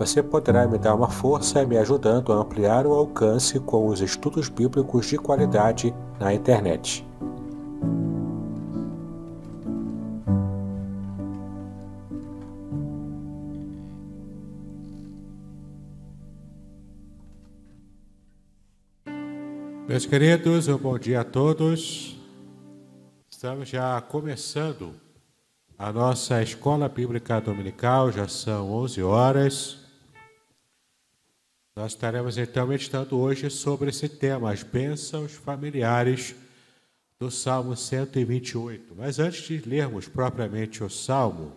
Você poderá me dar uma força me ajudando a ampliar o alcance com os estudos bíblicos de qualidade na internet. Meus queridos, um bom dia a todos. Estamos já começando a nossa escola bíblica dominical, já são 11 horas. Nós estaremos então meditando hoje sobre esse tema, as bênçãos familiares do Salmo 128. Mas antes de lermos propriamente o Salmo,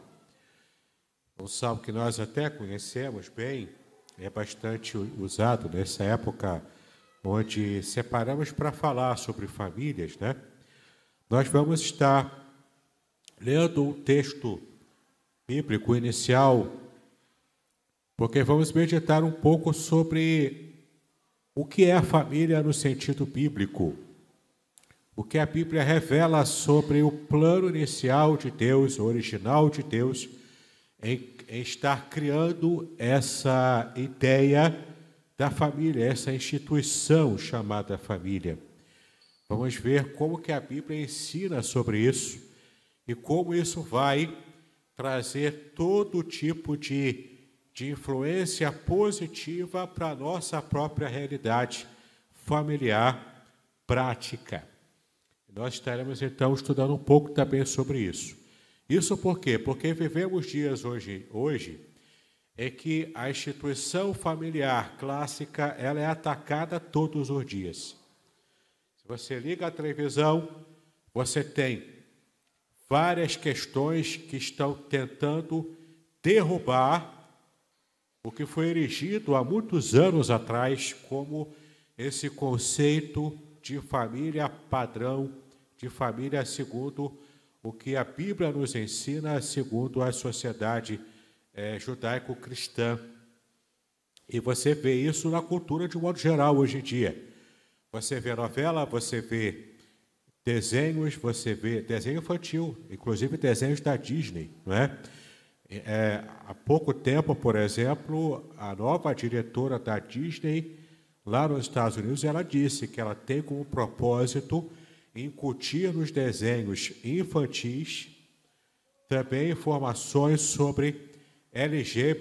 um salmo que nós até conhecemos bem, é bastante usado nessa época onde separamos para falar sobre famílias, né? Nós vamos estar lendo um texto bíblico inicial porque vamos meditar um pouco sobre o que é a família no sentido bíblico. O que a Bíblia revela sobre o plano inicial de Deus, original de Deus, em, em estar criando essa ideia da família, essa instituição chamada família. Vamos ver como que a Bíblia ensina sobre isso e como isso vai trazer todo tipo de de influência positiva para a nossa própria realidade familiar prática. Nós estaremos então estudando um pouco também sobre isso. Isso por quê? Porque vivemos dias hoje, hoje é que a instituição familiar clássica ela é atacada todos os dias. Se você liga a televisão, você tem várias questões que estão tentando derrubar o que foi erigido há muitos anos atrás como esse conceito de família padrão, de família segundo o que a Bíblia nos ensina, segundo a sociedade é, judaico-cristã. E você vê isso na cultura de um modo geral hoje em dia. Você vê novela, você vê desenhos, você vê desenho infantil, inclusive desenhos da Disney, não é? É, há pouco tempo, por exemplo, a nova diretora da Disney, lá nos Estados Unidos, ela disse que ela tem como propósito incutir nos desenhos infantis também informações sobre LGBTQIA.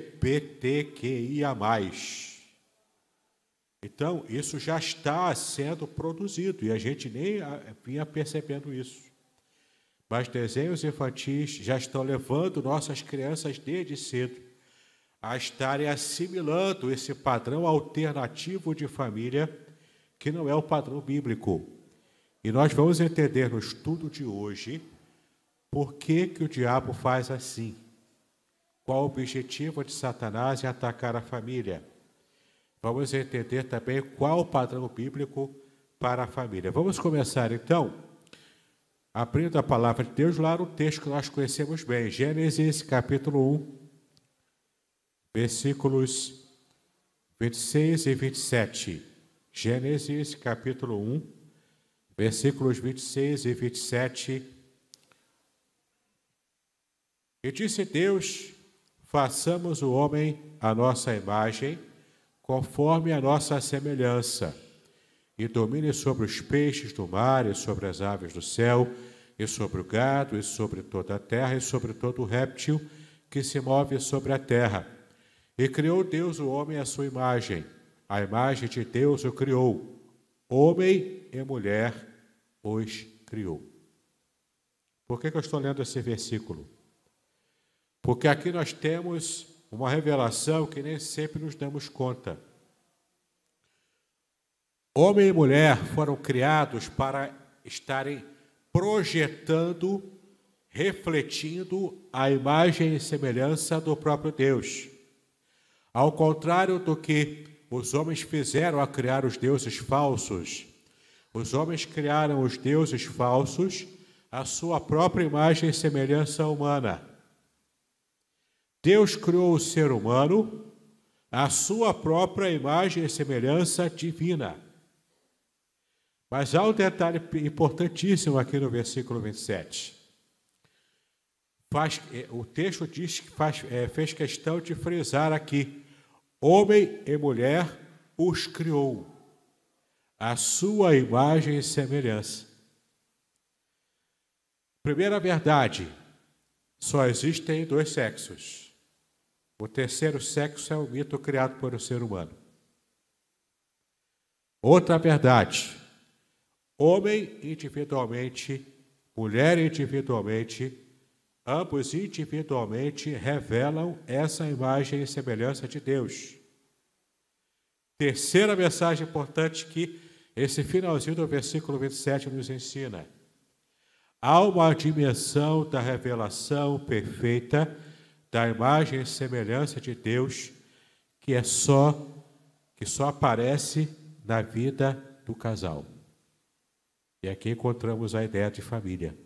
Então, isso já está sendo produzido e a gente nem vinha percebendo isso. Mas desenhos infantis já estão levando nossas crianças desde cedo a estarem assimilando esse padrão alternativo de família que não é o padrão bíblico. E nós vamos entender no estudo de hoje por que, que o diabo faz assim. Qual o objetivo de Satanás em atacar a família? Vamos entender também qual o padrão bíblico para a família. Vamos começar então abrindo a palavra de Deus lá no texto que nós conhecemos bem, Gênesis capítulo 1, versículos 26 e 27. Gênesis capítulo 1, versículos 26 e 27. E disse Deus: façamos o homem a nossa imagem, conforme a nossa semelhança e domine sobre os peixes do mar, e sobre as aves do céu, e sobre o gado, e sobre toda a terra, e sobre todo o réptil que se move sobre a terra. E criou Deus o homem à sua imagem. A imagem de Deus o criou. Homem e mulher os criou. Por que, que eu estou lendo esse versículo? Porque aqui nós temos uma revelação que nem sempre nos damos conta. Homem e mulher foram criados para estarem projetando, refletindo a imagem e semelhança do próprio Deus. Ao contrário do que os homens fizeram a criar os deuses falsos, os homens criaram os deuses falsos à sua própria imagem e semelhança humana. Deus criou o ser humano à sua própria imagem e semelhança divina. Mas há um detalhe importantíssimo aqui no versículo 27. Faz, é, o texto diz que faz, é, fez questão de frisar aqui: homem e mulher os criou, a sua imagem e semelhança. Primeira verdade: só existem dois sexos. O terceiro sexo é o mito criado por o ser humano. Outra verdade: homem individualmente, mulher individualmente, ambos individualmente revelam essa imagem e semelhança de Deus. Terceira mensagem importante que esse finalzinho do versículo 27 nos ensina. Há uma dimensão da revelação perfeita da imagem e semelhança de Deus que é só que só aparece na vida do casal. E aqui encontramos a ideia de família.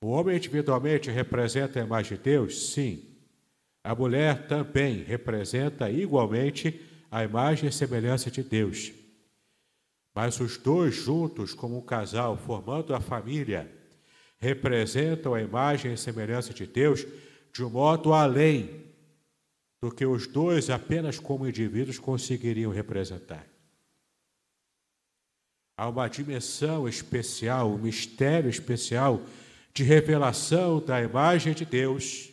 O homem individualmente representa a imagem de Deus? Sim. A mulher também representa igualmente a imagem e semelhança de Deus. Mas os dois juntos, como um casal, formando a família, representam a imagem e semelhança de Deus de um modo além do que os dois, apenas como indivíduos, conseguiriam representar. Há uma dimensão especial, um mistério especial de revelação da imagem de Deus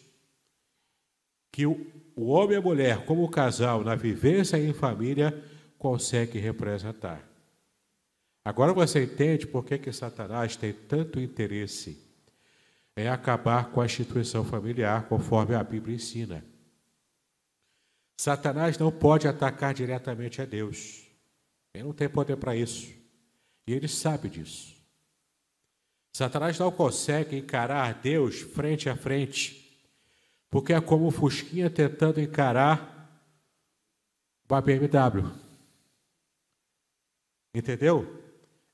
que o, o homem e a mulher, como casal, na vivência em família, consegue representar. Agora você entende por que, que Satanás tem tanto interesse em acabar com a instituição familiar, conforme a Bíblia ensina. Satanás não pode atacar diretamente a Deus. Ele não tem poder para isso. E ele sabe disso. Satanás não consegue encarar Deus frente a frente, porque é como o Fusquinha tentando encarar uma BMW. Entendeu?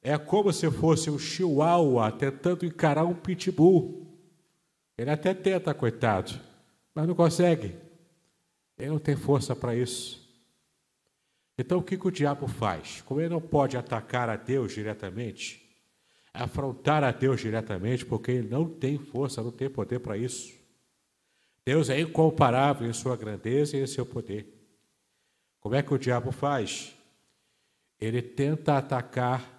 É como se fosse um chihuahua tentando encarar um pitbull. Ele até tenta, coitado, mas não consegue. Ele não tem força para isso. Então o que, que o diabo faz? Como ele não pode atacar a Deus diretamente, afrontar a Deus diretamente, porque ele não tem força, não tem poder para isso. Deus é incomparável em sua grandeza e em seu poder. Como é que o diabo faz? Ele tenta atacar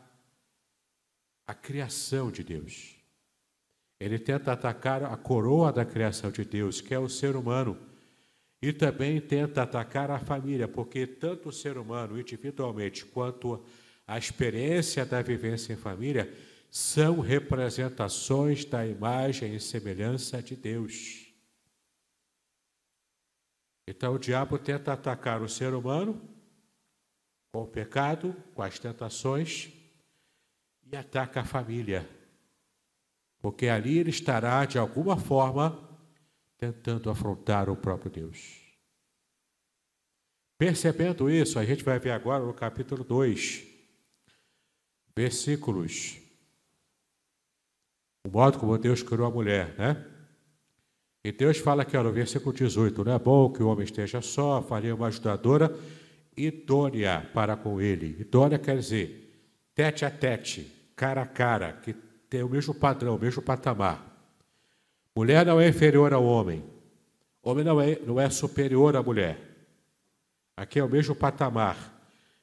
a criação de Deus. Ele tenta atacar a coroa da criação de Deus, que é o ser humano e também tenta atacar a família, porque tanto o ser humano individualmente quanto a experiência da vivência em família são representações da imagem e semelhança de Deus. Então o diabo tenta atacar o ser humano com o pecado, com as tentações, e ataca a família, porque ali ele estará de alguma forma tentando afrontar o próprio Deus. Percebendo isso, a gente vai ver agora no capítulo 2, versículos. O modo como Deus criou a mulher, né? E Deus fala aqui, no versículo 18: Não é bom que o homem esteja só, faria uma ajudadora idônea para com ele. Idônea quer dizer tete a tete, cara a cara, que tem o mesmo padrão, o mesmo patamar. Mulher não é inferior ao homem. Homem não é, não é superior à mulher. Aqui é o mesmo patamar.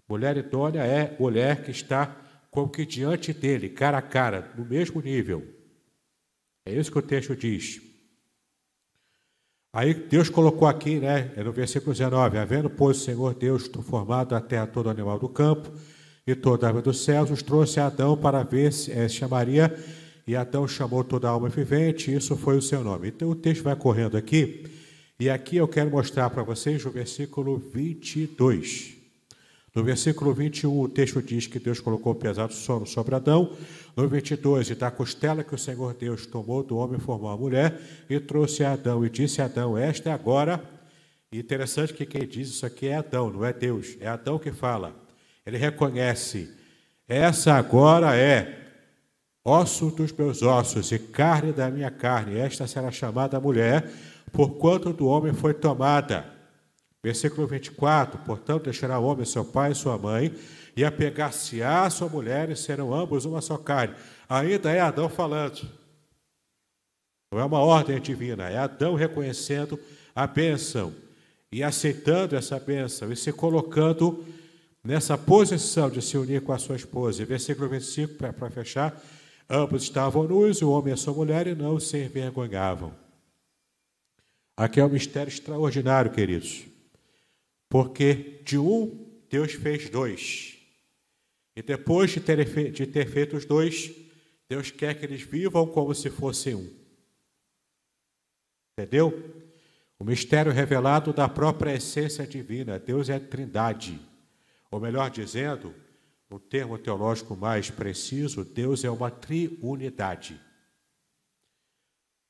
Mulher idônea é mulher que está como que diante dele, cara a cara, no mesmo nível. É isso que o texto diz. Aí Deus colocou aqui, né, é no versículo 19: Havendo, pois, o Senhor Deus formado a terra todo animal do campo, e toda a árvore dos céus, os trouxe a Adão para ver se é, chamaria, e Adão chamou toda a alma vivente, isso foi o seu nome. Então o texto vai correndo aqui, e aqui eu quero mostrar para vocês o versículo 22. No versículo 21, o texto diz que Deus colocou pesado sono sobre Adão. No 22, e da costela que o Senhor Deus tomou do homem formou a mulher e trouxe a Adão e disse a Adão: Esta é agora. Interessante que quem diz isso aqui é Adão, não é Deus. É Adão que fala. Ele reconhece: Essa agora é osso dos meus ossos e carne da minha carne. Esta será chamada mulher, porquanto do homem foi tomada. Versículo 24: Portanto, deixará o homem seu pai e sua mãe, e apegar-se-á sua mulher, e serão ambos uma só carne. Ainda é Adão falando. Não é uma ordem divina, é Adão reconhecendo a bênção e aceitando essa bênção e se colocando nessa posição de se unir com a sua esposa. Versículo 25, para fechar: ambos estavam nus, o homem e a sua mulher, e não se envergonhavam. Aqui é um mistério extraordinário, queridos, porque de um Deus fez dois. E depois de ter, de ter feito os dois, Deus quer que eles vivam como se fossem um. Entendeu? O mistério revelado da própria essência divina. Deus é trindade. Ou melhor dizendo, no termo teológico mais preciso, Deus é uma triunidade.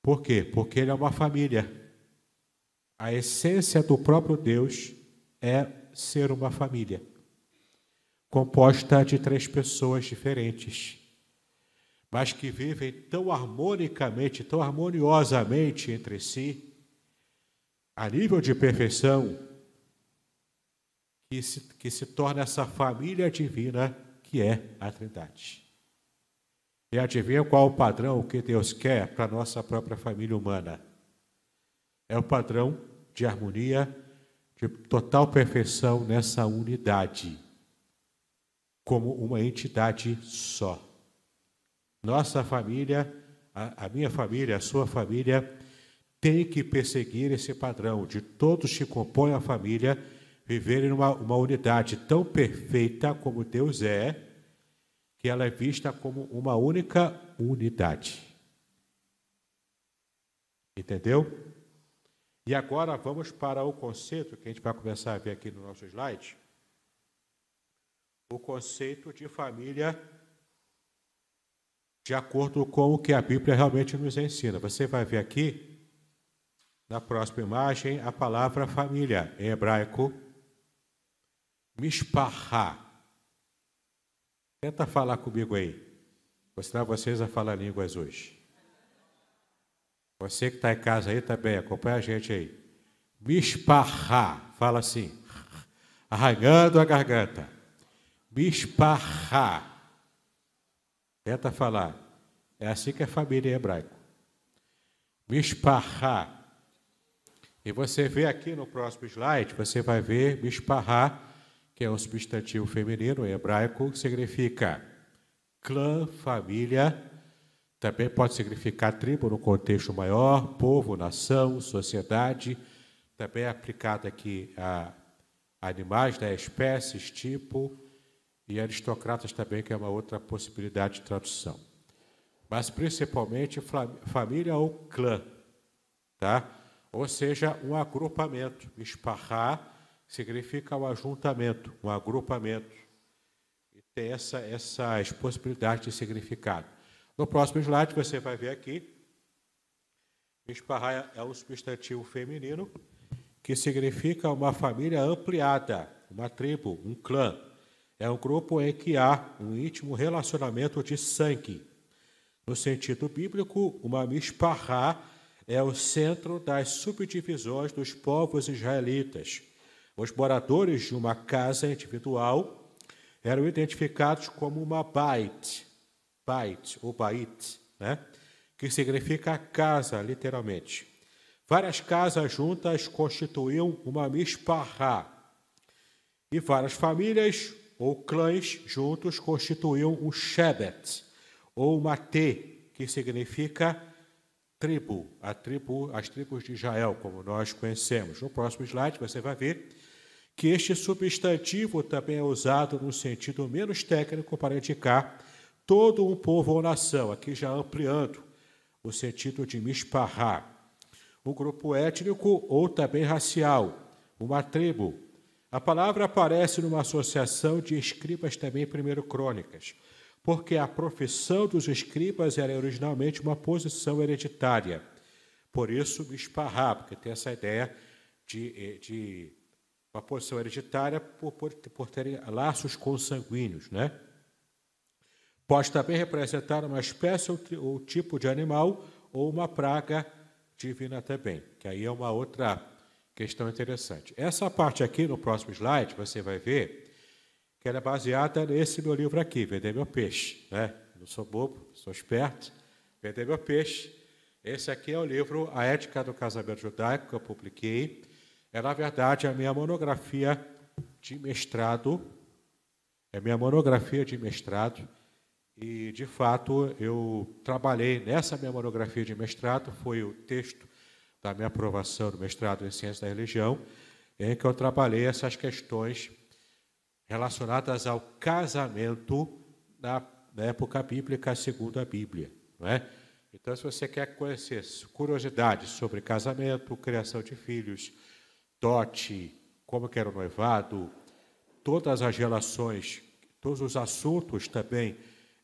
Por quê? Porque ele é uma família. A essência do próprio Deus é ser uma família composta de três pessoas diferentes, mas que vivem tão harmonicamente, tão harmoniosamente entre si, a nível de perfeição, que se, que se torna essa família divina que é a Trindade. E adivinha qual o padrão que Deus quer para a nossa própria família humana? É o padrão de harmonia, de total perfeição nessa unidade como uma entidade só. Nossa família, a, a, minha família, a sua família, tem que perseguir esse padrão de todos que compõem a família viverem numa uma unidade tão perfeita como Deus é, que ela é vista como uma única unidade. Entendeu? E agora vamos para o conceito que a gente vai começar a ver aqui no nosso slide o conceito de família de acordo com o que a Bíblia realmente nos ensina. Você vai ver aqui, na próxima imagem, a palavra família, em hebraico, mishpachá. Tenta falar comigo aí. Vou ensinar vocês a falar línguas hoje. Você que está em casa aí também, acompanha a gente aí. Mishpachá, fala assim, arranhando a garganta. Mishpachá. Tenta falar. É assim que é família em hebraico. Mishpachá. E você vê aqui no próximo slide, você vai ver Mishpachá, que é um substantivo feminino em hebraico, que significa clã, família, também pode significar tribo no contexto maior, povo, nação, sociedade, também é aplicado aqui a animais, né, espécies, tipo, e aristocratas também, que é uma outra possibilidade de tradução. Mas principalmente família ou clã, tá? Ou seja, um agrupamento. Esparrar significa um ajuntamento, um agrupamento. E tem essa, essas possibilidades de significado. No próximo slide você vai ver aqui, esparrar é um substantivo feminino que significa uma família ampliada, uma tribo, um clã é um grupo em que há um íntimo relacionamento de sangue. No sentido bíblico, uma mishpahá é o centro das subdivisões dos povos israelitas. Os moradores de uma casa individual eram identificados como uma bait, bait ou bait, né? que significa casa, literalmente. Várias casas juntas constituíam uma mishpahá. E várias famílias ou clãs juntos constituíam um Shebet, ou uma T, que significa tribo, a tribo, as tribos de Israel, como nós conhecemos. No próximo slide você vai ver que este substantivo também é usado no sentido menos técnico para indicar todo um povo ou nação, aqui já ampliando o sentido de misparrar, um grupo étnico ou também racial, uma tribo. A palavra aparece numa associação de escribas também primeiro crônicas, porque a profissão dos escribas era originalmente uma posição hereditária. Por isso, misparrar, porque tem essa ideia de, eh, de uma posição hereditária por, por, por terem laços consanguíneos, né? Pode também representar uma espécie ou, ou tipo de animal ou uma praga divina também, que aí é uma outra questão interessante. Essa parte aqui, no próximo slide, você vai ver que ela é baseada nesse meu livro aqui, Vender Meu Peixe. Né? Não sou bobo, sou esperto. Vender Meu Peixe. Esse aqui é o livro A Ética do Casamento Judaico, que eu publiquei. É, na verdade, a minha monografia de mestrado. É minha monografia de mestrado e, de fato, eu trabalhei nessa minha monografia de mestrado, foi o texto da minha aprovação do mestrado em Ciência da Religião, em que eu trabalhei essas questões relacionadas ao casamento na, na época bíblica segundo a Bíblia. Não é? Então, se você quer conhecer curiosidades sobre casamento, criação de filhos, dote, como que era o noivado, todas as relações, todos os assuntos também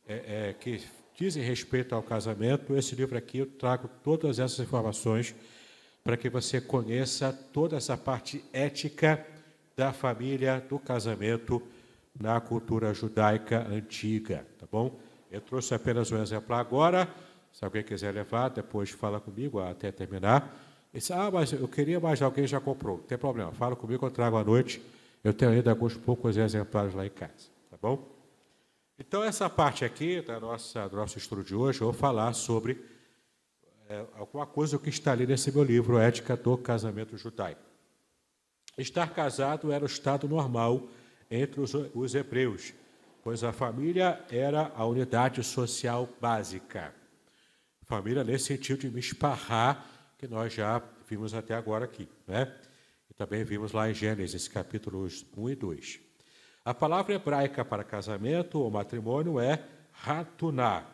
é, é, que dizem respeito ao casamento, esse livro aqui eu trago todas essas informações para que você conheça toda essa parte ética da família, do casamento na cultura judaica antiga, tá bom? Eu trouxe apenas um exemplar agora, se alguém quiser levar, depois fala comigo até terminar. Disse, ah, mas eu queria, mas alguém já comprou. Não tem problema, fala comigo, eu trago à noite. Eu tenho ainda alguns poucos exemplares lá em casa, tá bom? Então, essa parte aqui da nossa, do nosso estudo de hoje, eu vou falar sobre é, alguma coisa que está ali nesse meu livro, Ética do Casamento Judaico. Estar casado era o estado normal entre os, os hebreus, pois a família era a unidade social básica. Família nesse sentido de me esparrar, que nós já vimos até agora aqui. Né? E também vimos lá em Gênesis, capítulos 1 e 2. A palavra hebraica para casamento ou matrimônio é ratuná.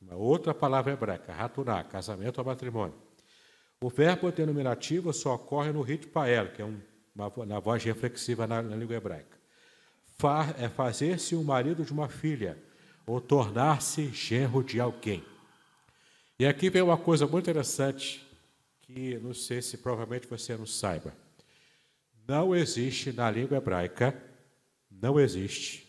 Uma outra palavra hebraica, ratuná, casamento ou matrimônio. O verbo denominativo só ocorre no rito pael, que é um, uma, na voz reflexiva na, na língua hebraica. Far, é fazer-se o marido de uma filha ou tornar-se genro de alguém. E aqui vem uma coisa muito interessante que não sei se provavelmente você não saiba. Não existe na língua hebraica não existe.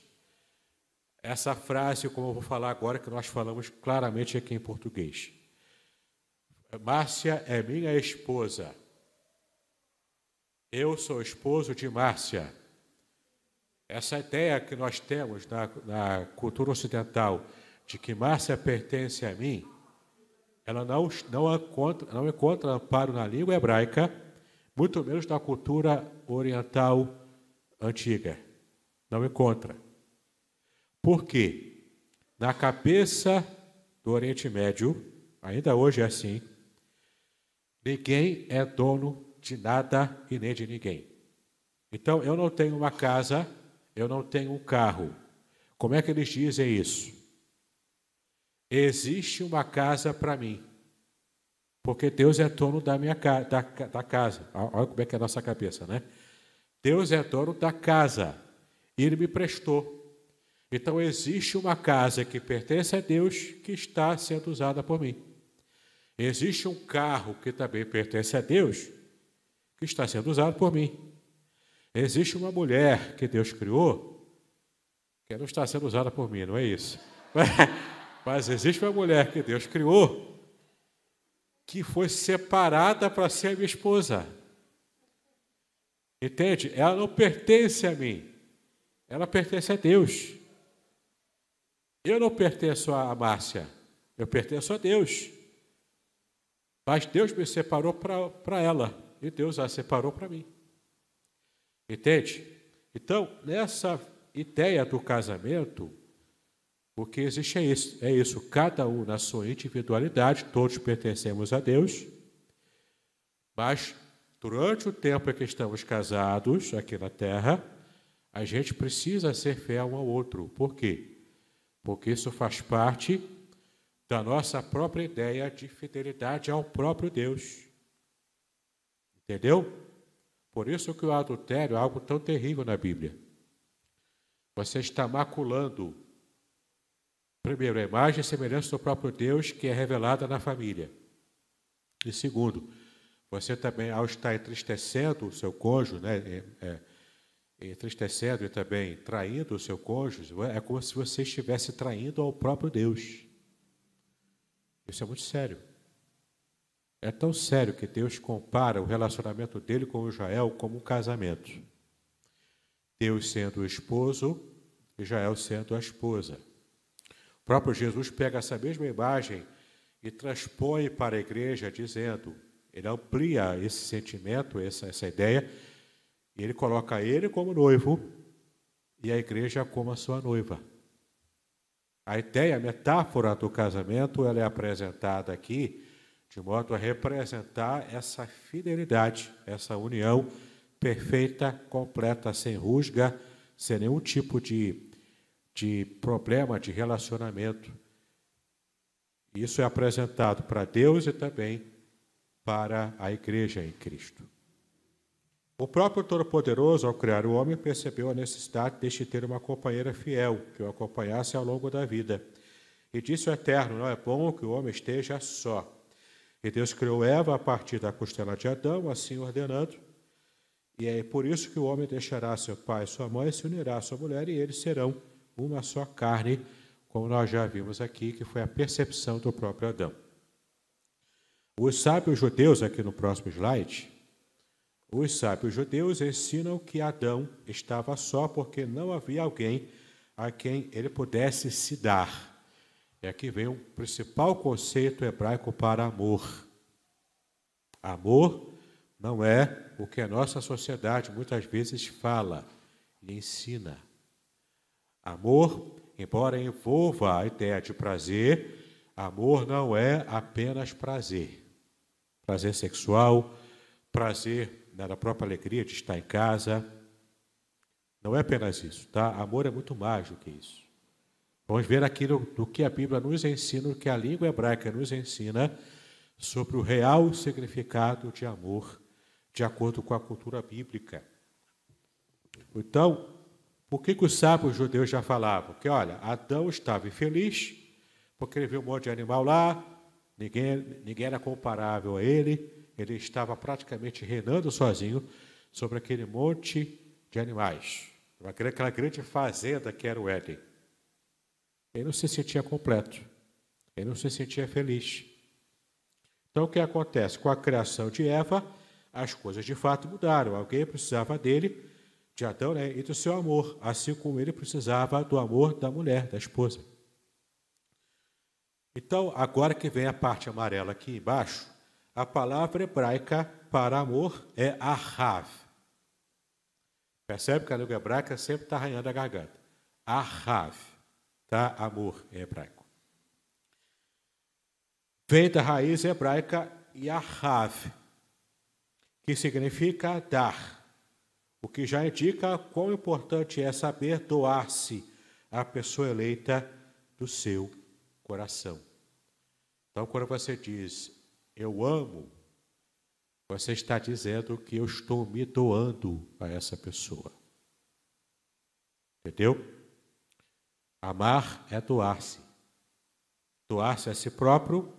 Essa frase, como eu vou falar agora, que nós falamos claramente aqui em português. Márcia é minha esposa. Eu sou esposo de Márcia. Essa ideia que nós temos na, na cultura ocidental de que Márcia pertence a mim, ela não, não, encontra, não encontra amparo na língua hebraica, muito menos na cultura oriental antiga. Não encontra. Por quê? Na cabeça do Oriente Médio, ainda hoje é assim, ninguém é dono de nada e nem de ninguém. Então, eu não tenho uma casa, eu não tenho um carro. Como é que eles dizem isso? Existe uma casa para mim, porque Deus é dono da minha da, da casa. Olha como é que é a nossa cabeça, né? Deus é dono da casa e ele me prestou. Então existe uma casa que pertence a Deus que está sendo usada por mim. Existe um carro que também pertence a Deus que está sendo usado por mim. Existe uma mulher que Deus criou que não está sendo usada por mim, não é isso? Mas existe uma mulher que Deus criou que foi separada para ser a minha esposa. Entende? Ela não pertence a mim ela pertence a Deus. Eu não pertenço a Márcia, eu pertenço a Deus. Mas Deus me separou para ela e Deus a separou para mim. Entende? Então, nessa ideia do casamento, o que existe é isso, é isso, cada um na sua individualidade, todos pertencemos a Deus, mas durante o tempo em que estamos casados aqui na terra, a gente precisa ser fiel um ao outro. Por quê? Porque isso faz parte da nossa própria ideia de fidelidade ao próprio Deus. Entendeu? Por isso que o adultério é algo tão terrível na Bíblia. Você está maculando, primeiro, a imagem e semelhança do próprio Deus que é revelada na família. E segundo, você também, ao estar entristecendo o seu cônjuge, né, é, é, entristecendo e também traindo o seu cônjuge, é como se você estivesse traindo ao próprio Deus. Isso é muito sério. É tão sério que Deus compara o relacionamento dele com Israel como um casamento. Deus sendo o esposo, Israel sendo a esposa. Próprio Jesus pega essa mesma imagem e transpõe para a igreja, dizendo: ele amplia esse sentimento, essa, essa ideia, e ele coloca ele como noivo e a igreja como a sua noiva. A ideia, a metáfora do casamento, ela é apresentada aqui de modo a representar essa fidelidade, essa união perfeita, completa, sem rusga, sem nenhum tipo de, de problema de relacionamento. Isso é apresentado para Deus e também para a igreja em Cristo. O próprio Todo-Poderoso, ao criar o homem, percebeu a necessidade de ter uma companheira fiel, que o acompanhasse ao longo da vida. E disse o Eterno: Não é bom que o homem esteja só. E Deus criou Eva a partir da costela de Adão, assim ordenando. E é por isso que o homem deixará seu pai e sua mãe se unirá à sua mulher, e eles serão uma só carne, como nós já vimos aqui, que foi a percepção do próprio Adão. Os sábios judeus, aqui no próximo slide, os sábios judeus ensinam que Adão estava só porque não havia alguém a quem ele pudesse se dar. E aqui vem o principal conceito hebraico para amor. Amor não é o que a nossa sociedade muitas vezes fala e ensina. Amor, embora envolva a ideia de prazer, amor não é apenas prazer prazer sexual, prazer na né, própria alegria de estar em casa. Não é apenas isso, tá? Amor é muito mais do que isso. Vamos ver aquilo do que a Bíblia nos ensina, o que a língua hebraica nos ensina sobre o real significado de amor, de acordo com a cultura bíblica. Então, por que, que os sábios judeus já falavam? Que, olha, Adão estava infeliz, porque ele viu um monte de animal lá, Ninguém, ninguém era comparável a ele, ele estava praticamente reinando sozinho sobre aquele monte de animais, aquela grande fazenda que era o Éden. Ele não se sentia completo, ele não se sentia feliz. Então, o que acontece? Com a criação de Eva, as coisas de fato mudaram. Alguém precisava dele, de Adão, né, e do seu amor, assim como ele precisava do amor da mulher, da esposa. Então, agora que vem a parte amarela aqui embaixo, a palavra hebraica para amor é ahav. Percebe que a língua hebraica sempre está arranhando a garganta. Ahav, tá? Amor em hebraico. Vem da raiz hebraica yahav, que significa dar, o que já indica quão importante é saber doar-se à pessoa eleita do seu coração. Então, quando você diz eu amo, você está dizendo que eu estou me doando a essa pessoa. Entendeu? Amar é doar-se. Doar-se a si próprio,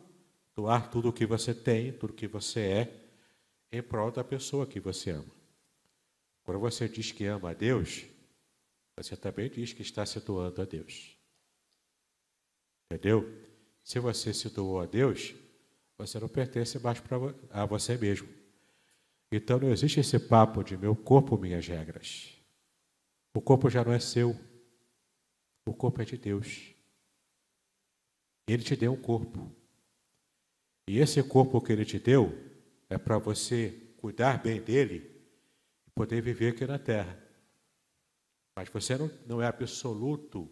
doar tudo o que você tem, tudo o que você é, em prol da pessoa que você ama. Quando você diz que ama a Deus, você também diz que está se doando a Deus. Entendeu? Se você se doou a Deus, você não pertence mais pra, a você mesmo. Então não existe esse papo de meu corpo, minhas regras. O corpo já não é seu. O corpo é de Deus. Ele te deu um corpo. E esse corpo que ele te deu é para você cuidar bem dele poder viver aqui na terra. Mas você não, não é absoluto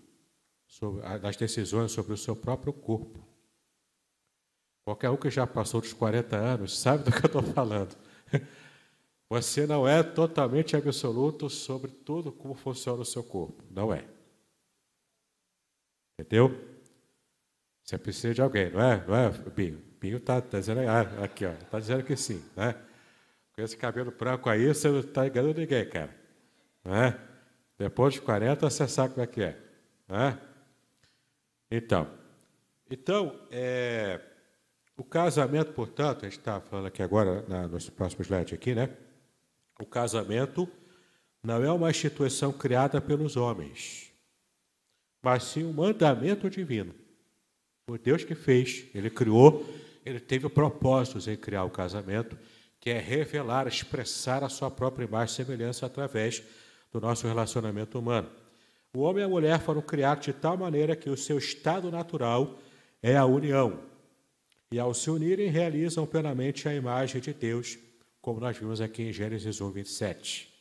sobre, das decisões sobre o seu próprio corpo. Qualquer um que já passou dos 40 anos sabe do que eu estou falando. Você não é totalmente absoluto sobre tudo como funciona o seu corpo. Não é. Entendeu? Você precisa de alguém, não é? Não é, Binho? Binho está tá dizendo ah, aqui, está dizendo que sim, né? Com esse cabelo branco aí, você não está enganando ninguém, cara. Não é? Depois de 40, você sabe como é que é. Não é? Então, então é, o casamento, portanto, a gente está falando aqui agora, na, no próximo slide aqui, né? O casamento não é uma instituição criada pelos homens, mas sim um mandamento divino. Foi Deus que fez, Ele criou, Ele teve propósitos em criar o casamento, que é revelar, expressar a sua própria imagem e semelhança através do nosso relacionamento humano. O homem e a mulher foram criados de tal maneira que o seu estado natural é a união. E ao se unirem, realizam plenamente a imagem de Deus como nós vimos aqui em Gênesis 1, 27.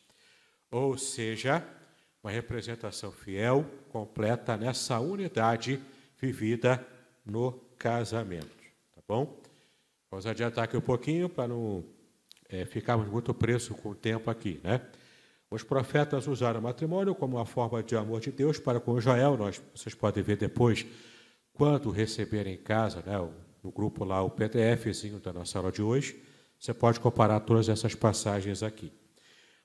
Ou seja, uma representação fiel, completa nessa unidade vivida no casamento. Tá bom? Vamos adiantar aqui um pouquinho para não é, ficarmos muito presos com o tempo aqui, né? Os profetas usaram o matrimônio como uma forma de amor de Deus para com Israel. Nós, vocês podem ver depois, quando receberem em casa, né, no grupo lá, o PDFzinho da nossa aula de hoje você pode comparar todas essas passagens aqui.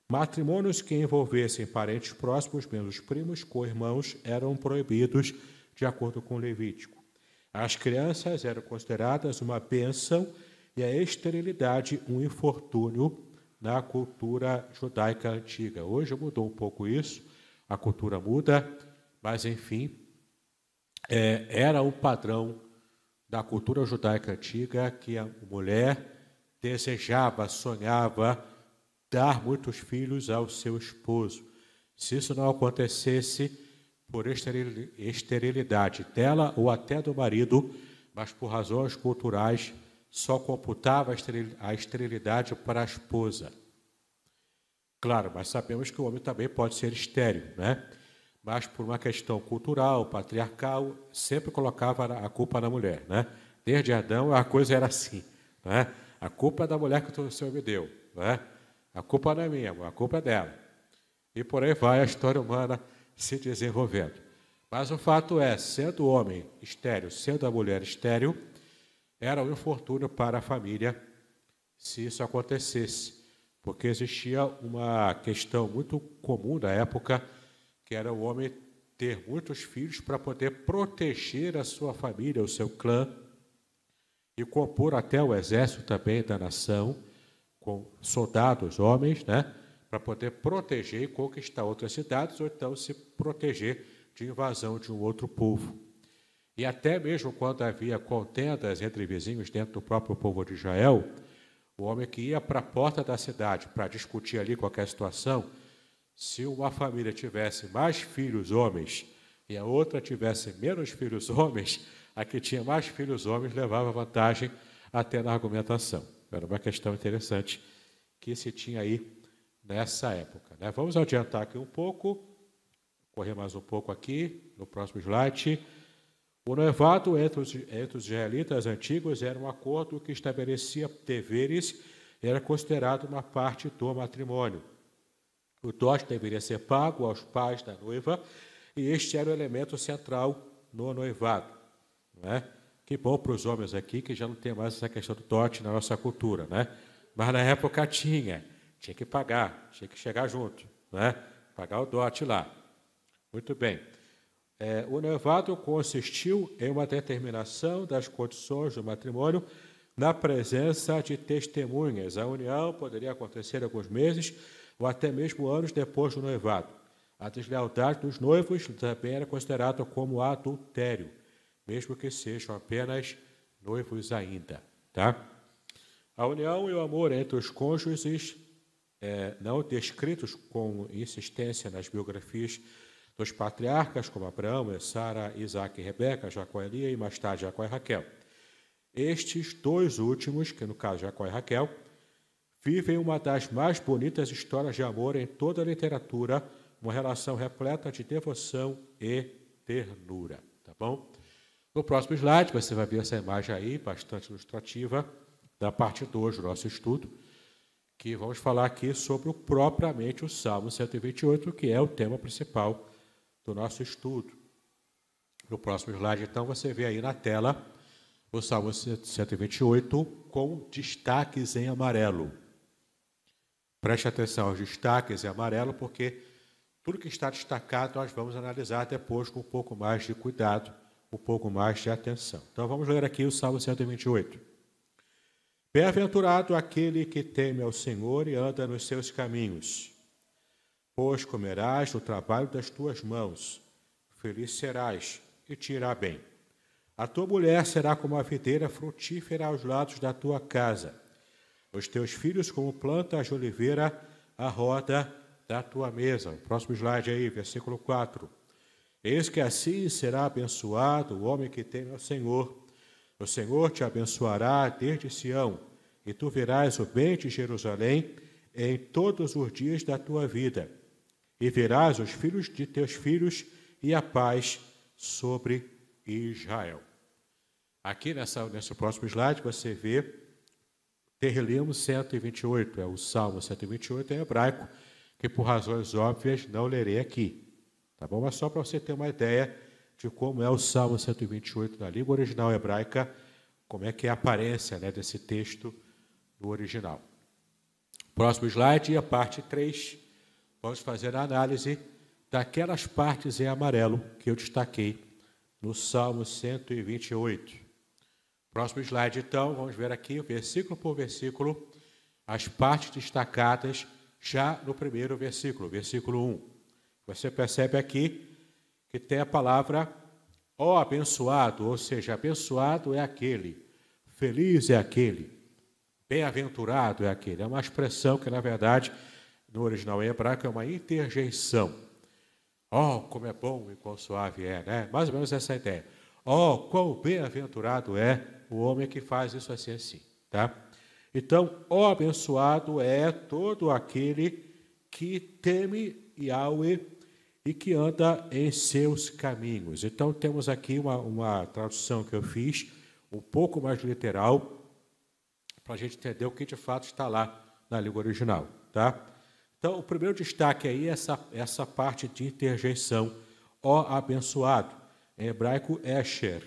Matrimônios que envolvessem parentes próximos, menos primos, co-irmãos, eram proibidos de acordo com Levítico. As crianças eram consideradas uma bênção e a esterilidade um infortúnio na cultura judaica antiga. Hoje mudou um pouco isso, a cultura muda, mas enfim, é, era o padrão da cultura judaica antiga que a mulher desejava, sonhava dar muitos filhos ao seu esposo. Se isso não acontecesse por esterilidade dela ou até do marido, mas por razões culturais, só computava a esterilidade para a esposa. Claro, mas sabemos que o homem também pode ser estéril, né? Mas por uma questão cultural, patriarcal, sempre colocava a culpa na mulher, né? Desde Adão a coisa era assim, né? A culpa é da mulher que o Senhor me deu. Né? A culpa não é minha, a culpa é dela. E por aí vai a história humana se desenvolvendo. Mas o fato é, sendo o homem estéreo, sendo a mulher estéreo, era um infortúnio para a família se isso acontecesse, porque existia uma questão muito comum da época, que era o homem ter muitos filhos para poder proteger a sua família, o seu clã, e compor até o exército também da nação, com soldados, homens, né, para poder proteger e conquistar outras cidades, ou então se proteger de invasão de um outro povo. E até mesmo quando havia contendas entre vizinhos dentro do próprio povo de Israel, o homem que ia para a porta da cidade para discutir ali qualquer situação, se uma família tivesse mais filhos homens e a outra tivesse menos filhos homens, a que tinha mais filhos homens levava vantagem até na argumentação. Era uma questão interessante que se tinha aí nessa época. Né? Vamos adiantar aqui um pouco, correr mais um pouco aqui, no próximo slide. O noivado entre os, entre os israelitas antigos era um acordo que estabelecia deveres e era considerado uma parte do matrimônio. O dote deveria ser pago aos pais da noiva e este era o elemento central no noivado. Né? Que bom para os homens aqui que já não tem mais essa questão do dote na nossa cultura. Né? Mas na época tinha, tinha que pagar, tinha que chegar junto, né? pagar o dote lá. Muito bem. É, o noivado consistiu em uma determinação das condições do matrimônio na presença de testemunhas. A união poderia acontecer alguns meses ou até mesmo anos depois do noivado. A deslealdade dos noivos também era considerada como adultério mesmo que sejam apenas noivos ainda. Tá? A união e o amor entre os cônjuges, é, não descritos com insistência nas biografias dos patriarcas, como Abraão, Sara, Isaac e Rebeca, Jacó e Lia, e mais tarde Jacó e Raquel. Estes dois últimos, que no caso Jacó e Raquel, vivem uma das mais bonitas histórias de amor em toda a literatura, uma relação repleta de devoção e ternura. Tá bom? No próximo slide, você vai ver essa imagem aí, bastante ilustrativa, da parte 2 do nosso estudo, que vamos falar aqui sobre o propriamente o Salmo 128, que é o tema principal do nosso estudo. No próximo slide, então, você vê aí na tela o Salmo 128 com destaques em amarelo. Preste atenção aos destaques em amarelo, porque tudo que está destacado nós vamos analisar depois com um pouco mais de cuidado, um pouco mais de atenção. Então vamos ler aqui o Salmo 128. Bem-aventurado aquele que teme ao Senhor e anda nos seus caminhos, pois comerás do trabalho das tuas mãos, feliz serás e te irá bem. A tua mulher será como a videira frutífera aos lados da tua casa, os teus filhos como plantas de oliveira à roda da tua mesa. próximo slide aí, versículo 4. Eis que assim será abençoado o homem que teme ao Senhor. O Senhor te abençoará desde Sião, e tu verás o bem de Jerusalém em todos os dias da tua vida, e verás os filhos de teus filhos e a paz sobre Israel. Aqui nessa, nesse próximo slide você vê Terrelim 128, é o Salmo 128 em hebraico, que por razões óbvias não lerei aqui. Tá bom? Mas só para você ter uma ideia de como é o Salmo 128 na língua original hebraica, como é que é a aparência né, desse texto no original. Próximo slide, a parte 3, vamos fazer a análise daquelas partes em amarelo que eu destaquei no Salmo 128. Próximo slide, então, vamos ver aqui, versículo por versículo, as partes destacadas já no primeiro versículo, versículo 1. Você percebe aqui que tem a palavra ó abençoado, ou seja, abençoado é aquele, feliz é aquele, bem-aventurado é aquele. É uma expressão que, na verdade, no original em hebraico é uma interjeição. Oh, como é bom e quão suave é, né? Mais ou menos essa ideia. Oh, quão bem-aventurado é o homem que faz isso assim assim, tá? Então, ó abençoado é todo aquele que teme Yahweh e que anda em seus caminhos. Então, temos aqui uma, uma tradução que eu fiz, um pouco mais literal, para a gente entender o que de fato está lá na língua original. Tá? Então, o primeiro destaque aí é essa, essa parte de interjeição, ó abençoado, em hebraico, Esher,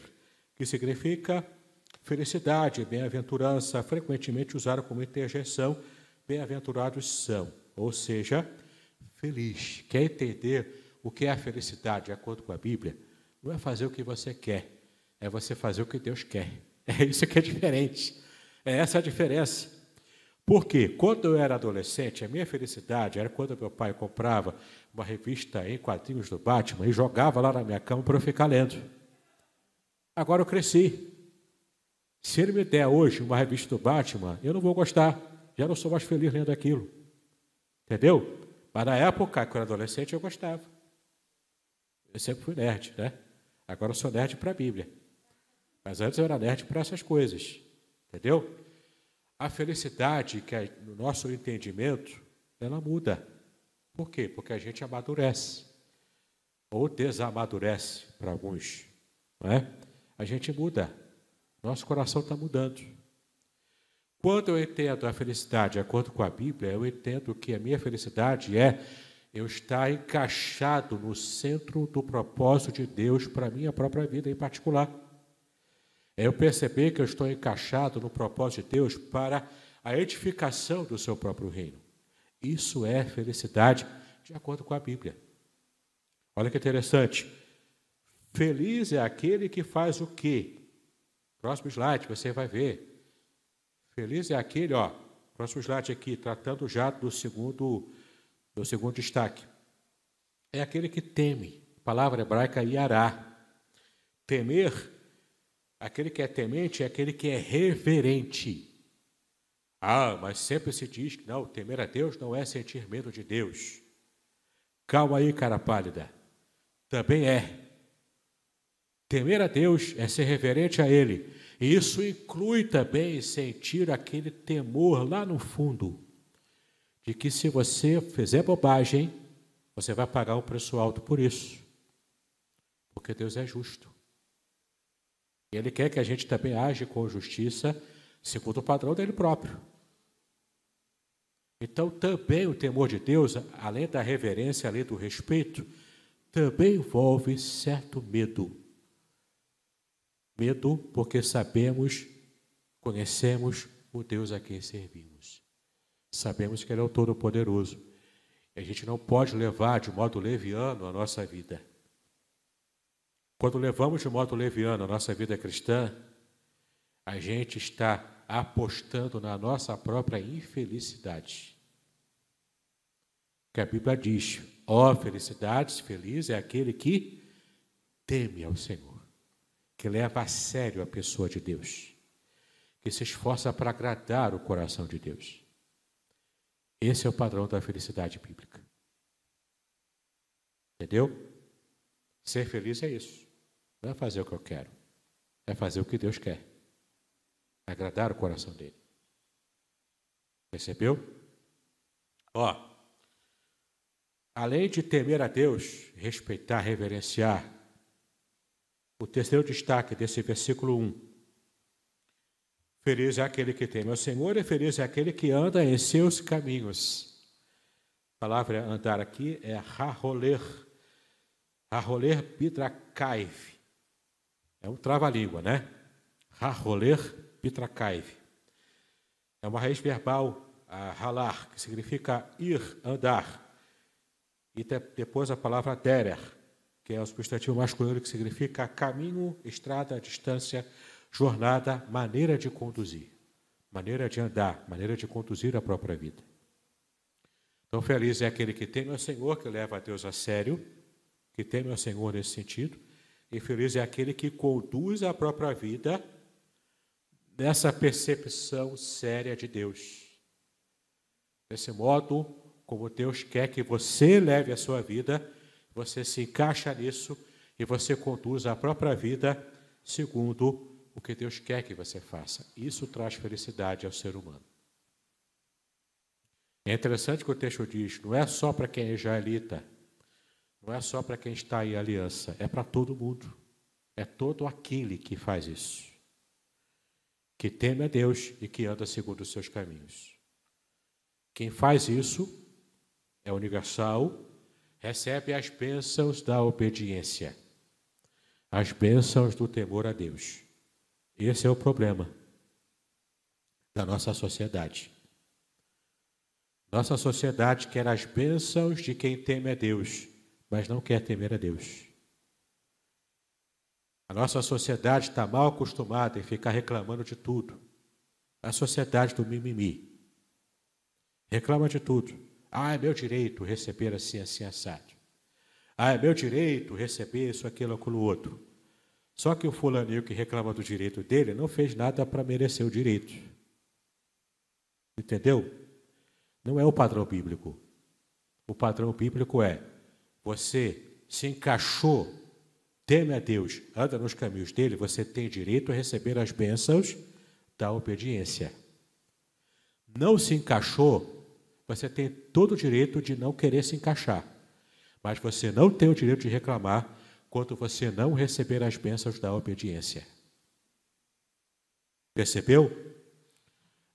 que significa felicidade, bem-aventurança, frequentemente usada como interjeição, bem-aventurados são, ou seja, feliz. Quer entender o que é a felicidade, de acordo com a Bíblia? Não é fazer o que você quer, é você fazer o que Deus quer. É isso que é diferente. É essa a diferença. Porque quando eu era adolescente, a minha felicidade era quando meu pai comprava uma revista em quadrinhos do Batman e jogava lá na minha cama para eu ficar lendo. Agora eu cresci. Se ele me der hoje uma revista do Batman, eu não vou gostar. Já não sou mais feliz lendo aquilo. Entendeu? Mas na época, quando eu era adolescente, eu gostava. Eu sempre fui nerd, né? Agora eu sou nerd para a Bíblia. Mas antes eu era nerd para essas coisas. Entendeu? A felicidade, que é no nosso entendimento, ela muda. Por quê? Porque a gente amadurece. Ou desamadurece para alguns. Não é? A gente muda. Nosso coração está mudando. Quando eu entendo a felicidade de acordo com a Bíblia, eu entendo que a minha felicidade é eu estar encaixado no centro do propósito de Deus para a minha própria vida em particular. É eu perceber que eu estou encaixado no propósito de Deus para a edificação do seu próprio reino. Isso é felicidade de acordo com a Bíblia. Olha que interessante. Feliz é aquele que faz o quê? Próximo slide, você vai ver. Feliz é aquele, ó, próximo slide aqui, tratando já do segundo, do segundo destaque. É aquele que teme, palavra hebraica yará. Temer, aquele que é temente é aquele que é reverente. Ah, mas sempre se diz que não, temer a Deus não é sentir medo de Deus. Calma aí, cara pálida. Também é. Temer a Deus é ser reverente a Ele, isso inclui também sentir aquele temor lá no fundo, de que se você fizer bobagem, você vai pagar um preço alto por isso. Porque Deus é justo. E Ele quer que a gente também age com justiça, segundo o padrão dele próprio. Então, também o temor de Deus, além da reverência, além do respeito, também envolve certo medo. Medo porque sabemos, conhecemos o Deus a quem servimos. Sabemos que Ele é o Todo-Poderoso. A gente não pode levar de modo leviano a nossa vida. Quando levamos de modo leviano a nossa vida cristã, a gente está apostando na nossa própria infelicidade. Que a Bíblia diz: ó oh, felicidades, feliz é aquele que teme ao Senhor, que leva a sério a pessoa de Deus, que se esforça para agradar o coração de Deus. Esse é o padrão da felicidade bíblica. Entendeu? Ser feliz é isso. Não é fazer o que eu quero, é fazer o que Deus quer agradar o coração dele. Percebeu? Ó, além de temer a Deus, respeitar, reverenciar, o terceiro destaque desse versículo 1. Feliz é aquele que teme ao Senhor e feliz é aquele que anda em seus caminhos. A palavra andar aqui é raroler. Raroler bidrakaiv. É um trava-língua, né? Raroler Pitracaive. É uma raiz verbal, ralar, que significa ir, andar. E depois a palavra derer, que é o substantivo masculino que significa caminho, estrada, distância, jornada, maneira de conduzir, maneira de andar, maneira de conduzir a própria vida. Então, feliz é aquele que teme ao Senhor, que leva a Deus a sério, que teme ao Senhor nesse sentido, e feliz é aquele que conduz a própria vida nessa percepção séria de Deus. Desse modo, como Deus quer que você leve a sua vida, você se encaixa nisso e você conduz a própria vida segundo o que Deus quer que você faça. Isso traz felicidade ao ser humano. É interessante que o texto diz: não é só para quem é israelita, não é só para quem está em aliança, é para todo mundo. É todo aquele que faz isso que teme a Deus e que anda segundo os seus caminhos. Quem faz isso é universal, recebe as bênçãos da obediência, as bênçãos do temor a Deus. Esse é o problema da nossa sociedade. Nossa sociedade quer as bênçãos de quem teme a Deus, mas não quer temer a Deus. A nossa sociedade está mal acostumada em ficar reclamando de tudo. A sociedade do mimimi. Reclama de tudo. Ah, é meu direito receber assim, assim, assado. Ah, é meu direito receber isso, aquilo, aquilo, outro. Só que o fulaninho que reclama do direito dele não fez nada para merecer o direito. Entendeu? Não é o padrão bíblico. O padrão bíblico é: você se encaixou teme a Deus, anda nos caminhos dele, você tem direito a receber as bênçãos da obediência. Não se encaixou, você tem todo o direito de não querer se encaixar, mas você não tem o direito de reclamar quando você não receber as bênçãos da obediência. Percebeu?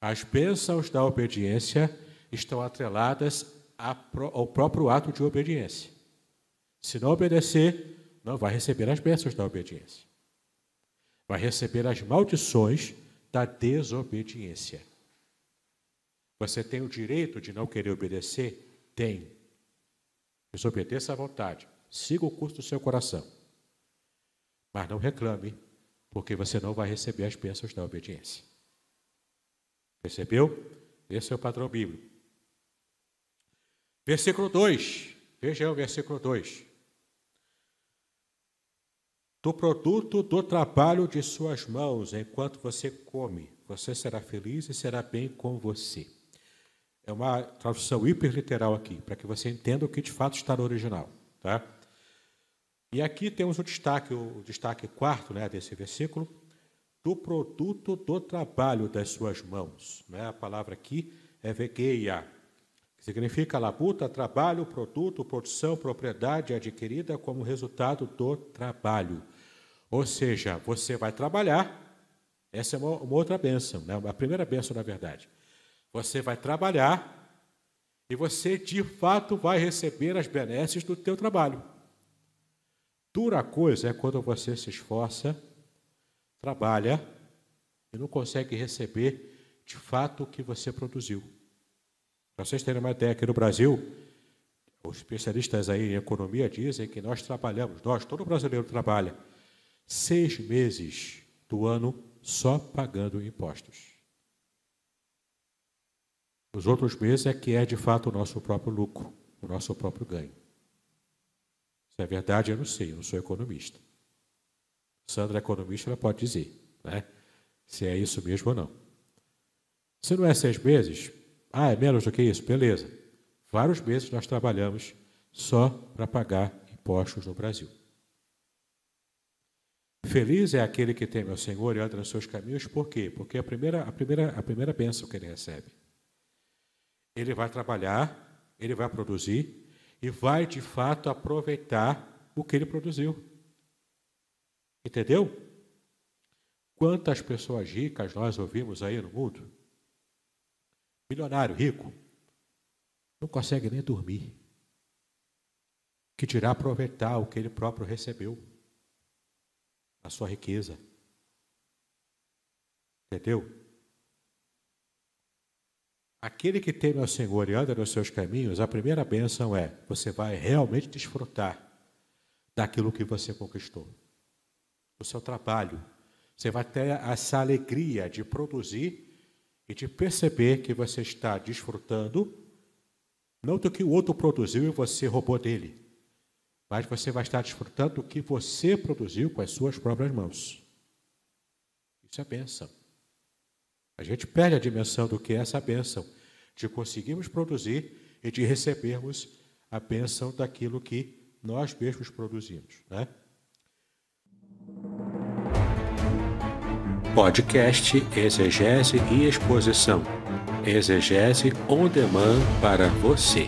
As bênçãos da obediência estão atreladas ao próprio ato de obediência. Se não obedecer, não vai receber as bênçãos da obediência. Vai receber as maldições da desobediência. Você tem o direito de não querer obedecer? Tem. Desobedeça à vontade. Siga o curso do seu coração. Mas não reclame, porque você não vai receber as bênçãos da obediência. Percebeu? Esse é o padrão bíblico. Versículo 2. Veja o versículo 2 do produto do trabalho de suas mãos enquanto você come. Você será feliz e será bem com você. É uma tradução hiperliteral aqui, para que você entenda o que de fato está no original. Tá? E aqui temos o destaque, o destaque quarto né, desse versículo, do produto do trabalho das suas mãos. Né? A palavra aqui é vegeia, que significa labuta, trabalho, produto, produção, propriedade adquirida como resultado do trabalho. Ou seja, você vai trabalhar, essa é uma, uma outra bênção, né? a primeira bênção, na verdade. Você vai trabalhar E você, de fato, vai receber as benesses do teu trabalho. Dura coisa é quando você se esforça, trabalha e não consegue receber de fato o que você produziu. Para vocês terem uma ideia, aqui no Brasil, os especialistas aí em economia dizem que nós trabalhamos, nós, todo brasileiro trabalha, seis meses do ano só pagando impostos. Os outros meses é que é de fato o nosso próprio lucro, o nosso próprio ganho. Se é verdade, eu não sei, eu não sou economista. Sandra economista, ela pode dizer, né? Se é isso mesmo ou não. Se não é seis meses, ah, é menos do que isso, beleza. Vários meses nós trabalhamos só para pagar impostos no Brasil. Feliz é aquele que teme ao Senhor e anda nos seus caminhos, por quê? Porque a primeira, a primeira, a primeira bênção que ele recebe. Ele vai trabalhar, ele vai produzir e vai de fato aproveitar o que ele produziu. Entendeu? Quantas pessoas ricas nós ouvimos aí no mundo? Milionário, rico, não consegue nem dormir. Que dirá aproveitar o que ele próprio recebeu a sua riqueza. Entendeu? Aquele que teme ao Senhor e anda nos seus caminhos, a primeira bênção é: você vai realmente desfrutar daquilo que você conquistou. O seu trabalho. Você vai ter essa alegria de produzir e de perceber que você está desfrutando, não do que o outro produziu e você roubou dele, mas você vai estar desfrutando do que você produziu com as suas próprias mãos. Isso é bênção. A gente perde a dimensão do que é essa bênção, de conseguirmos produzir e de recebermos a bênção daquilo que nós mesmos produzimos. Né? Podcast Exegese e Exposição. Exegese on demand para você.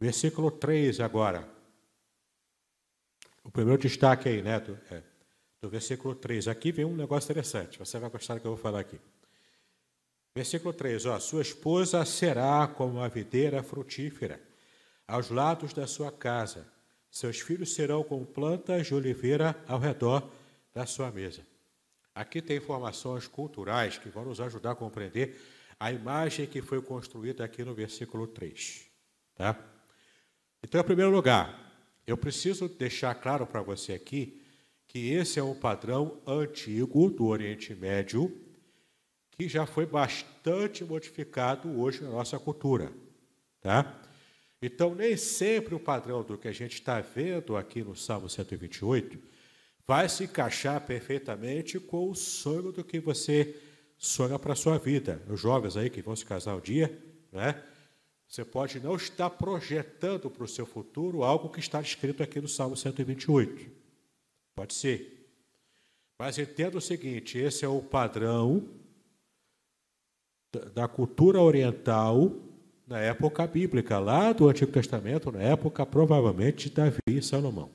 Versículo 3 agora. O primeiro destaque aí, né, do, é, do versículo 3. Aqui vem um negócio interessante, você vai gostar do que eu vou falar aqui. Versículo 3, ó, sua esposa será como uma videira frutífera aos lados da sua casa. Seus filhos serão como plantas de oliveira ao redor da sua mesa. Aqui tem informações culturais que vão nos ajudar a compreender a imagem que foi construída aqui no versículo 3. Tá? Então, em primeiro lugar, eu preciso deixar claro para você aqui que esse é um padrão antigo do Oriente Médio que já foi bastante modificado hoje na nossa cultura. Tá? Então, nem sempre o padrão do que a gente está vendo aqui no Salmo 128 vai se encaixar perfeitamente com o sonho do que você sonha para a sua vida. Os jovens aí que vão se casar um dia, né? Você pode não estar projetando para o seu futuro algo que está escrito aqui no Salmo 128. Pode ser. Mas entenda o seguinte: esse é o padrão da cultura oriental na época bíblica, lá do Antigo Testamento, na época provavelmente de Davi e Salomão,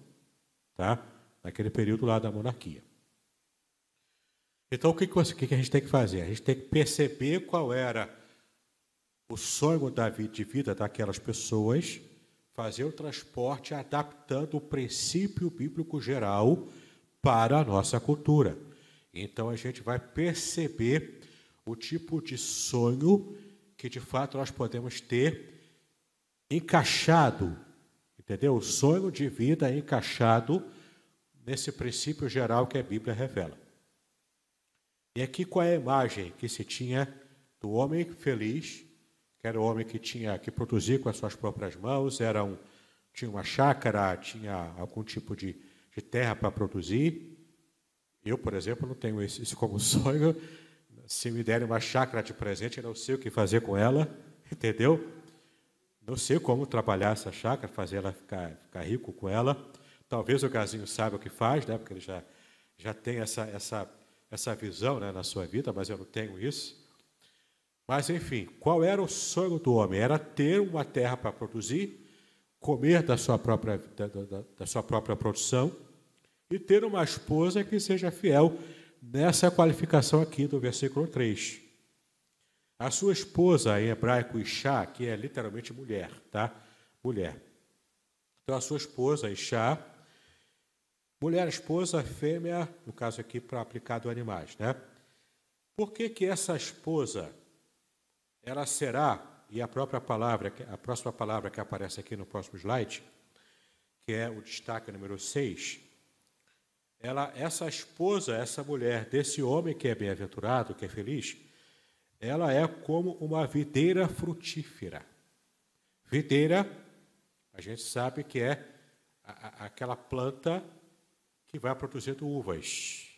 tá? naquele período lá da monarquia. Então, o que, que a gente tem que fazer? A gente tem que perceber qual era o sonho de vida daquelas pessoas, fazer o transporte adaptando o princípio bíblico geral para a nossa cultura. Então, a gente vai perceber o tipo de sonho que de fato nós podemos ter encaixado, entendeu? O sonho de vida encaixado nesse princípio geral que a Bíblia revela. E aqui qual é a imagem que se tinha do homem feliz, era o homem que tinha que produzir com as suas próprias mãos, era um, tinha uma chácara, tinha algum tipo de, de terra para produzir, Eu, por exemplo, não tenho isso como sonho. Se me derem uma chácara de presente, eu não sei o que fazer com ela, entendeu? Não sei como trabalhar essa chácara, fazer ela ficar, ficar rico com ela. Talvez o Gazinho saiba o que faz, né? porque ele já, já tem essa, essa, essa visão né, na sua vida, mas eu não tenho isso. Mas, enfim, qual era o sonho do homem? Era ter uma terra para produzir, comer da sua própria, da, da, da sua própria produção e ter uma esposa que seja fiel nessa qualificação aqui do versículo 3. A sua esposa, em hebraico, Ishá, que é literalmente mulher, tá? Mulher. Então, a sua esposa, Ishá, mulher, esposa, fêmea, no caso aqui, para aplicado a animais, né? Por que que essa esposa, ela será, e a própria palavra, a próxima palavra que aparece aqui no próximo slide, que é o destaque número 6, ela, essa esposa, essa mulher desse homem que é bem-aventurado, que é feliz, ela é como uma videira frutífera. Videira, a gente sabe que é a, aquela planta que vai produzindo uvas,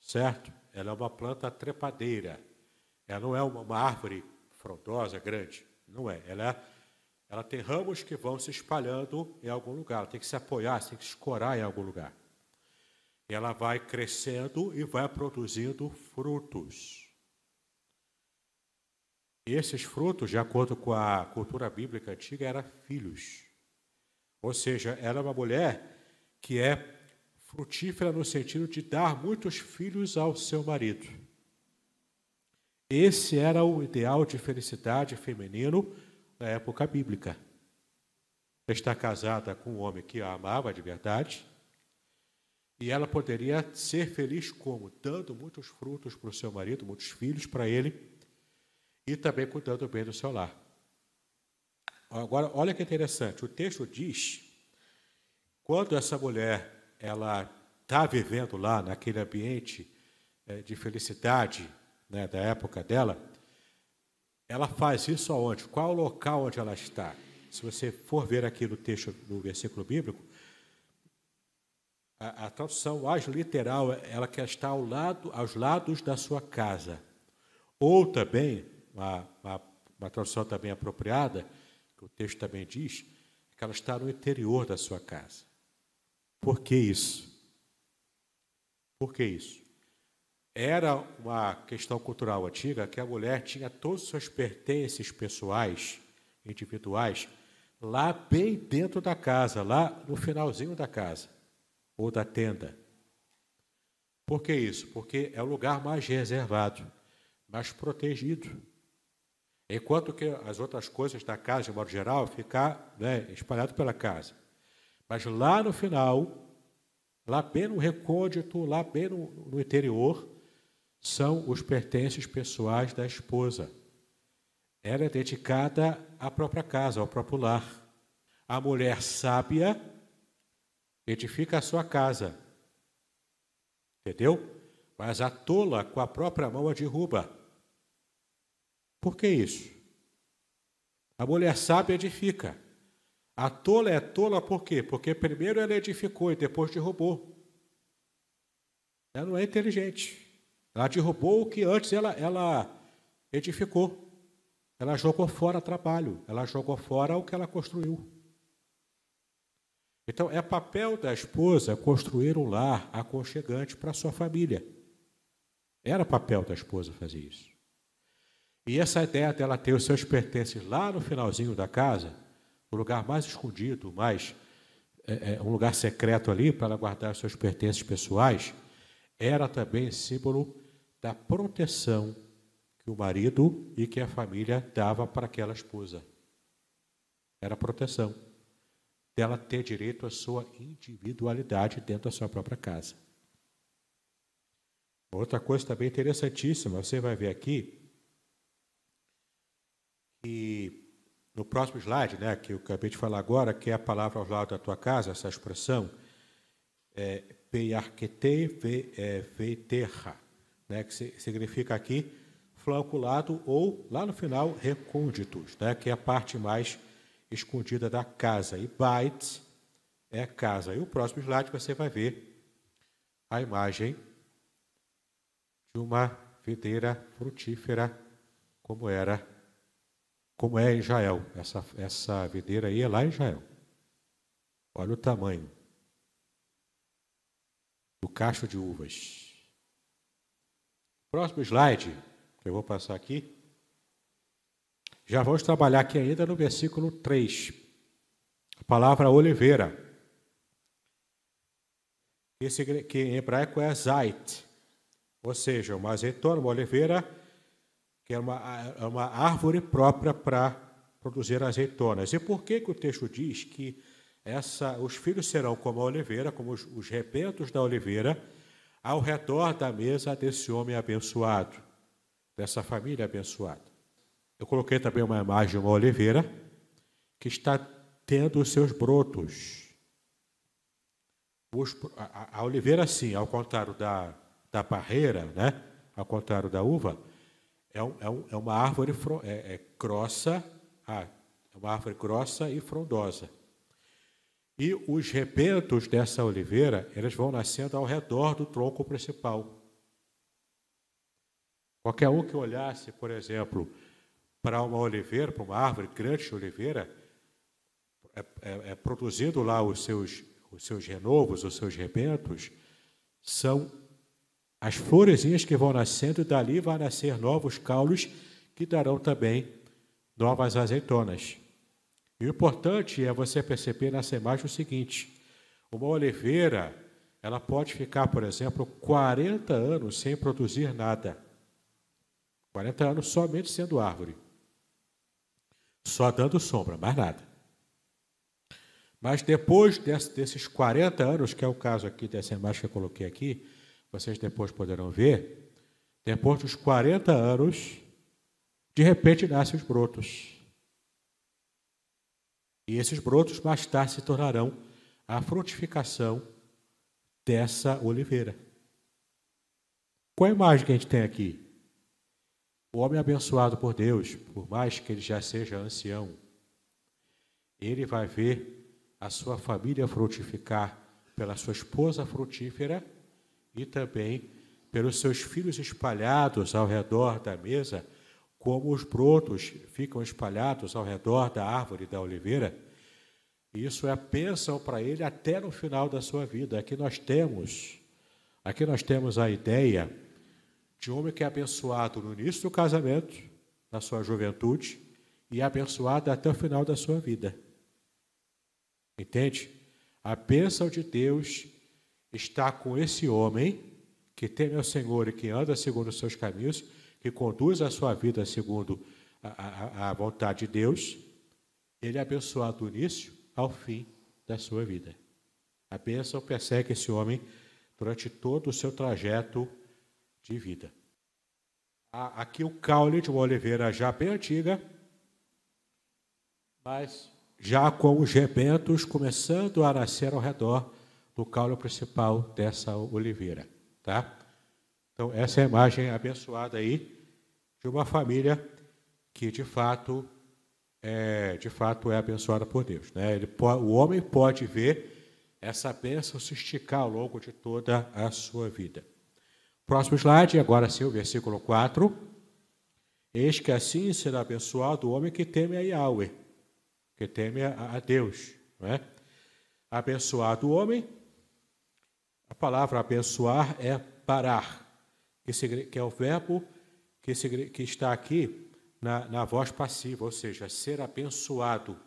certo? Ela é uma planta trepadeira. Ela não é uma, uma árvore frondosa, grande. Não é. Ela, é, ela tem ramos que vão se espalhando em algum lugar. Ela tem que se apoiar, tem que escorar em algum lugar ela vai crescendo e vai produzindo frutos. E esses frutos, de acordo com a cultura bíblica antiga, eram filhos. Ou seja, ela é uma mulher que é frutífera no sentido de dar muitos filhos ao seu marido. Esse era o ideal de felicidade feminino na época bíblica. Estar casada com um homem que a amava de verdade, e ela poderia ser feliz como? Dando muitos frutos para o seu marido, muitos filhos para ele, e também cuidando bem do seu lar. Agora, olha que interessante, o texto diz, quando essa mulher ela está vivendo lá naquele ambiente é, de felicidade né, da época dela, ela faz isso aonde? Qual é o local onde ela está? Se você for ver aqui no texto, no versículo bíblico, a, a tradução mais literal, ela quer estar ao lado, aos lados da sua casa. Ou também, uma, uma, uma tradução também apropriada, que o texto também diz, que ela está no interior da sua casa. Por que isso? Por que isso? Era uma questão cultural antiga que a mulher tinha todos os seus pertences pessoais, individuais, lá bem dentro da casa, lá no finalzinho da casa ou da tenda. Por que isso? Porque é o lugar mais reservado, mais protegido. Enquanto que as outras coisas da casa, de modo geral, ficar né, espalhado pela casa. Mas lá no final, lá bem no recôndito, lá bem no, no interior, são os pertences pessoais da esposa. Ela é dedicada à própria casa, ao próprio lar. A mulher sábia edifica a sua casa. Entendeu? Mas a tola com a própria mão a derruba. Por que isso? A mulher sábia edifica. A tola é tola por quê? Porque primeiro ela edificou e depois derrubou. Ela não é inteligente. Ela derrubou o que antes ela, ela edificou. Ela jogou fora trabalho. Ela jogou fora o que ela construiu. Então, é papel da esposa construir um lar aconchegante para sua família. Era papel da esposa fazer isso. E essa ideia dela ter os seus pertences lá no finalzinho da casa, o lugar mais escondido, mais é, é, um lugar secreto ali para ela guardar os seus pertences pessoais, era também símbolo da proteção que o marido e que a família dava para aquela esposa. Era proteção dela ter direito à sua individualidade dentro da sua própria casa. Outra coisa também interessantíssima, você vai ver aqui que no próximo slide, né, que eu acabei de falar agora, que é a palavra ao lado da tua casa, essa expressão, é, peiarquete veiterra, né, que significa aqui flanco lado ou, lá no final, recônditos, né, que é a parte mais escondida da casa. E Bait é casa. E o próximo slide você vai ver a imagem de uma videira frutífera como era, como é em Israel. Essa, essa videira aí é lá em Israel. Olha o tamanho do cacho de uvas. Próximo slide, que eu vou passar aqui. Já vamos trabalhar aqui ainda no versículo 3. A palavra oliveira. Esse, que em hebraico é zait, ou seja, uma azeitona, uma oliveira, que é uma, é uma árvore própria para produzir azeitonas. E por que, que o texto diz que essa, os filhos serão como a oliveira, como os, os rebentos da oliveira, ao redor da mesa desse homem abençoado, dessa família abençoada? Eu coloquei também uma imagem de uma oliveira que está tendo os seus brotos. Os, a, a, oliveira, sim, ao contrário da, da barreira, né? ao contrário da uva, é, um, é, um, é uma árvore é, é grossa, ah, é uma árvore grossa e frondosa. E os rebentos dessa oliveira, eles vão nascendo ao redor do tronco principal. Qualquer um que olhasse, por exemplo, para uma oliveira, para uma árvore grande de oliveira, é, é, é produzindo lá os seus, os seus renovos, os seus rebentos, são as florezinhas que vão nascendo, e dali vai nascer novos caules que darão também novas azeitonas. O importante é você perceber nessa imagem o seguinte: uma oliveira, ela pode ficar, por exemplo, 40 anos sem produzir nada. 40 anos somente sendo árvore. Só dando sombra, mais nada. Mas depois desses 40 anos, que é o caso aqui dessa imagem que eu coloquei aqui, vocês depois poderão ver, depois dos 40 anos, de repente nascem os brotos. E esses brotos mais tarde se tornarão a frutificação dessa oliveira. Qual a imagem que a gente tem aqui? O homem abençoado por Deus, por mais que ele já seja ancião, ele vai ver a sua família frutificar pela sua esposa frutífera e também pelos seus filhos espalhados ao redor da mesa, como os brotos ficam espalhados ao redor da árvore da oliveira. Isso é a bênção para ele até no final da sua vida. Aqui nós temos, aqui nós temos a ideia de um homem que é abençoado no início do casamento, na sua juventude, e é abençoado até o final da sua vida. Entende? A bênção de Deus está com esse homem que teme ao Senhor e que anda segundo os seus caminhos, que conduz a sua vida segundo a, a, a vontade de Deus, ele é abençoado do início ao fim da sua vida. A bênção persegue esse homem durante todo o seu trajeto de vida. Aqui o caule de uma oliveira já bem antiga, mas já com os rebentos começando a nascer ao redor do caule principal dessa oliveira, tá? Então essa é a imagem abençoada aí de uma família que de fato é, de fato é abençoada por Deus, né? Ele, o homem pode ver essa bênção se esticar ao longo de toda a sua vida. Próximo slide, agora sim, o versículo 4. Eis que assim será abençoado o homem que teme a Yahweh, que teme a, Deus. É? Abençoado o homem a palavra abençoar é parar, que, é o verbo que, que está aqui na, na voz passiva, ou seja, ser abençoado.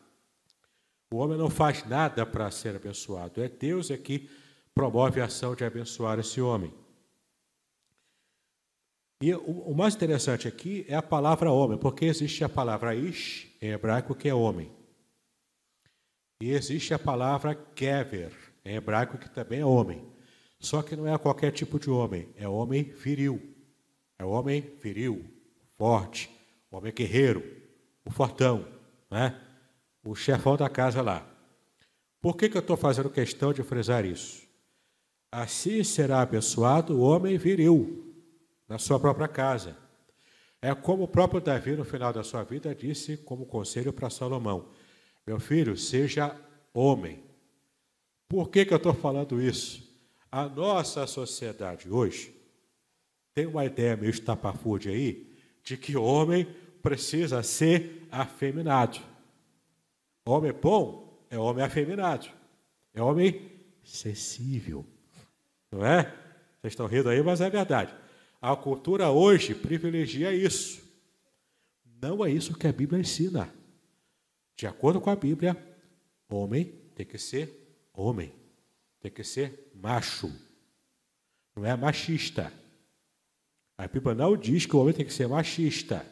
O homem não faz nada para ser abençoado, é Deus é que promove a ação de abençoar esse homem. E o mais interessante aqui é a palavra homem, porque existe a palavra ish em hebraico que é homem. E existe a palavra kever em hebraico que também é homem. Só que não é qualquer tipo de homem, é homem viril. É homem viril, forte, homem guerreiro, o fortão, né? o chefão da casa lá. Por que, que eu estou fazendo questão de frisar isso? Assim será abençoado o homem viril na sua própria casa. É como o próprio Davi, no final da sua vida, disse como conselho para Salomão: Meu filho, seja homem. Por que, que eu estou falando isso? A nossa sociedade hoje, tem uma ideia meio estapafúrdia aí de que homem precisa ser afeminado. Homem bom é homem afeminado. É homem sensível. Não é? Vocês estão rindo aí, mas é verdade. A cultura hoje privilegia isso. Não é isso que a Bíblia ensina. De acordo com a Bíblia, homem tem que ser homem. Tem que ser macho. Não é machista. A Bíblia não diz que o homem tem que ser machista.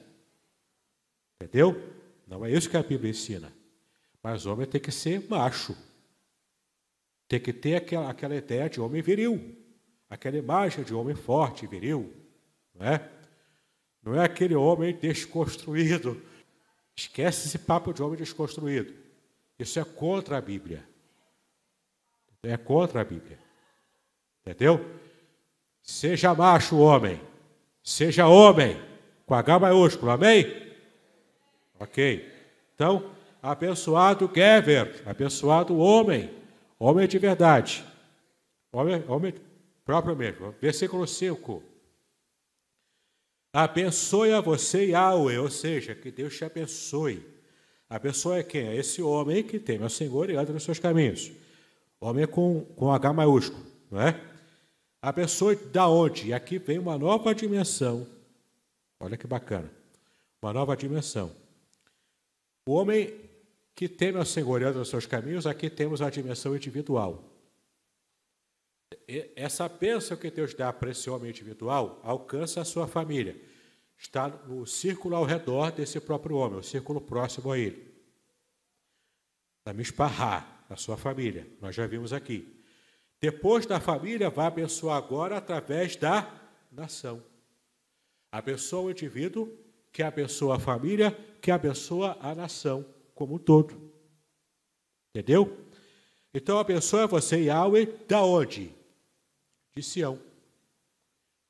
Entendeu? Não é isso que a Bíblia ensina. Mas o homem tem que ser macho. Tem que ter aquela, aquela ideia de homem viril. Aquela imagem de homem forte, viril. Não é? Não é aquele homem desconstruído. Esquece esse papo de homem desconstruído. Isso é contra a Bíblia. É contra a Bíblia. Entendeu? Seja macho homem. Seja homem. Com H maiúsculo. Amém? Ok. Então, abençoado Gever. Abençoado homem. Homem de verdade. Homem, homem próprio mesmo. Versículo 5. Abençoe a você, Yahweh, ou seja, que Deus te abençoe. Abençoe quem? É esse homem que teme ao Senhor e anda nos seus caminhos. Homem com, com H maiúsculo, não é? Abençoe da onde? E aqui vem uma nova dimensão. Olha que bacana. Uma nova dimensão. O homem que teme ao Senhor e nos seus caminhos, aqui temos a dimensão individual. Essa bênção que Deus dá para esse homem individual alcança a sua família. Está no círculo ao redor desse próprio homem, o círculo próximo a ele. Vai me esparrar a sua família, nós já vimos aqui. Depois da família, vai abençoar agora através da nação. Abençoa o indivíduo, que abençoa a família, que abençoa a nação como um todo. Entendeu? Então abençoa você, Yahweh, da onde? de Sião.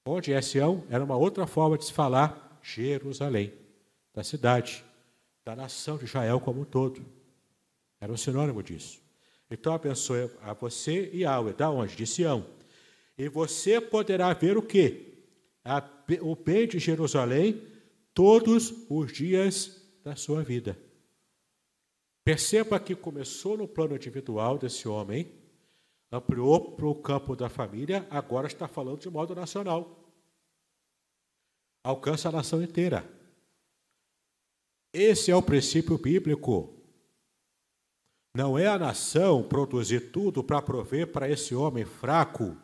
Onde é Sião? Era uma outra forma de se falar Jerusalém, da cidade, da nação de Israel como um todo. Era um sinônimo disso. Então abençoe a você e Yahweh, da onde? De Sião. E você poderá ver o quê? A, o bem de Jerusalém todos os dias da sua vida. Perceba que começou no plano individual desse homem, ampliou para o campo da família, agora está falando de modo nacional. Alcança a nação inteira. Esse é o princípio bíblico. Não é a nação produzir tudo para prover para esse homem fraco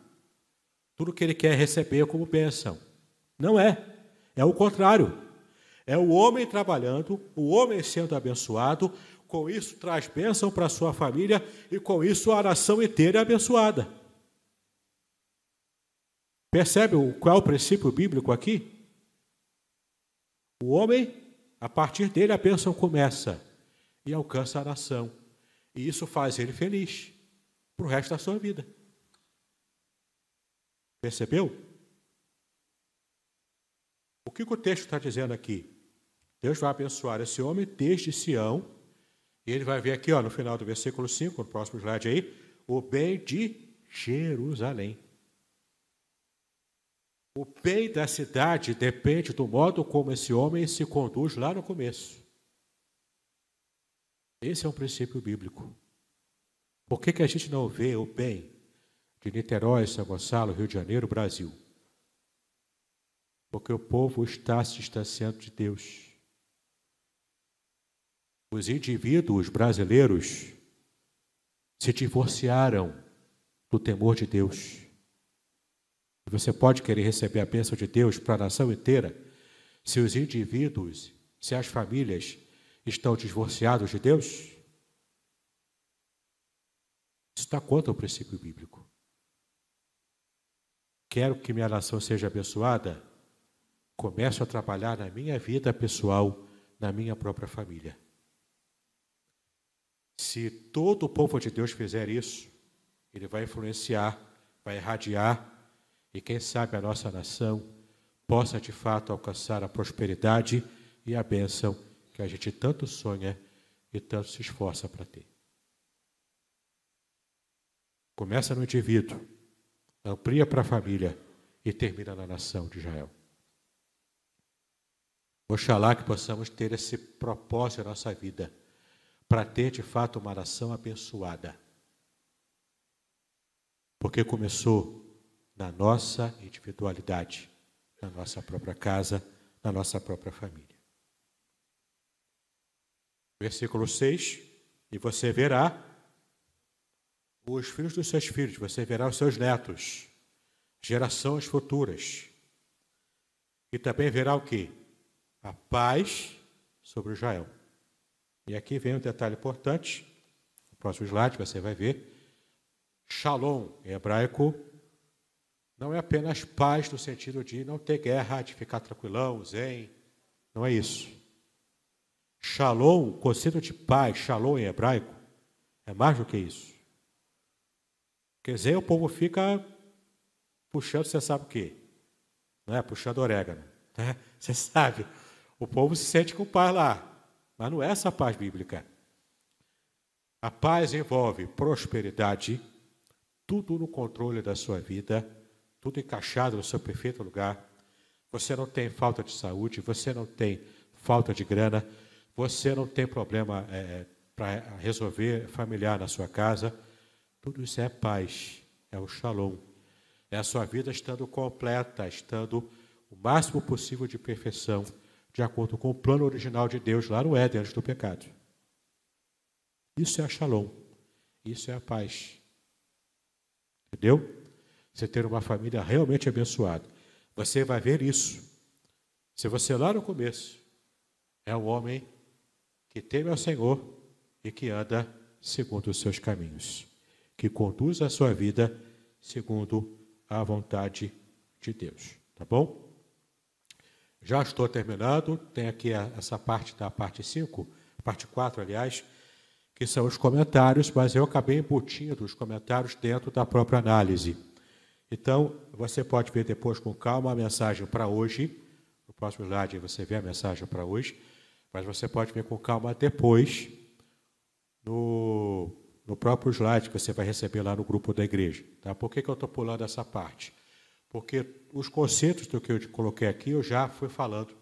tudo que ele quer receber como bênção. Não é. É o contrário. É o homem trabalhando, o homem sendo abençoado, com isso traz bênção para a sua família e com isso a nação inteira é abençoada. Percebe qual é o princípio bíblico aqui? O homem, a partir dele a bênção começa e alcança a nação. E isso faz ele feliz para o resto da sua vida. Percebeu? O que o texto está dizendo aqui? Deus vai abençoar esse homem desde Sião e ele vai ver aqui, ó, no final do versículo 5, no próximo slide aí, o bem de Jerusalém. O bem da cidade depende do modo como esse homem se conduz lá no começo. Esse é um princípio bíblico. Por que, que a gente não vê o bem de Niterói, São Gonçalo, Rio de Janeiro, Brasil? Porque o povo está se distanciando de Deus. Os indivíduos brasileiros se divorciaram do temor de Deus. Você pode querer receber a bênção de Deus para a nação inteira se os indivíduos, se as famílias estão divorciados de Deus? Está contra o princípio bíblico. Quero que minha nação seja abençoada? Começo a trabalhar na minha vida pessoal, na minha própria família. Se todo o povo de Deus fizer isso, ele vai influenciar, vai irradiar, e quem sabe a nossa nação possa de fato alcançar a prosperidade e a bênção que a gente tanto sonha e tanto se esforça para ter. Começa no indivíduo, amplia para a família e termina na nação de Israel. Oxalá que possamos ter esse propósito na nossa vida, para ter de fato uma nação abençoada. Porque começou na nossa individualidade, na nossa própria casa, na nossa própria família. Versículo 6: E você verá os filhos dos seus filhos, você verá os seus netos, gerações futuras. E também verá o que? A paz sobre Israel. E aqui vem um detalhe importante. No próximo slide você vai ver. Shalom, em hebraico, não é apenas paz no sentido de não ter guerra, de ficar tranquilão, zen. Não é isso. Shalom, conceito de paz, shalom em hebraico, é mais do que isso. Quer dizer, o povo fica puxando, você sabe o quê? Não é? Puxando orégano. Né? Você sabe. O povo se sente com paz lá. Mas não é essa paz bíblica. A paz envolve prosperidade, tudo no controle da sua vida, tudo encaixado no seu perfeito lugar. Você não tem falta de saúde, você não tem falta de grana, você não tem problema é, para resolver familiar na sua casa. Tudo isso é paz, é o shalom. É a sua vida estando completa, estando o máximo possível de perfeição de acordo com o plano original de Deus lá no Éden, antes do pecado. Isso é shalom. Isso é a paz. Entendeu? Você ter uma família realmente abençoada. Você vai ver isso. Se você lá no começo é um homem que teme ao Senhor e que anda segundo os seus caminhos, que conduz a sua vida segundo a vontade de Deus. Tá bom? Já estou terminando, tem aqui essa parte da parte 5, parte 4, aliás, que são os comentários, mas eu acabei embutindo os comentários dentro da própria análise. Então, você pode ver depois com calma a mensagem para hoje. No próximo slide você vê a mensagem para hoje, mas você pode ver com calma depois no, no próprio slide que você vai receber lá no grupo da igreja. Tá? Por que, que eu estou pulando essa parte? porque os conceitos do que eu coloquei aqui eu já fui falando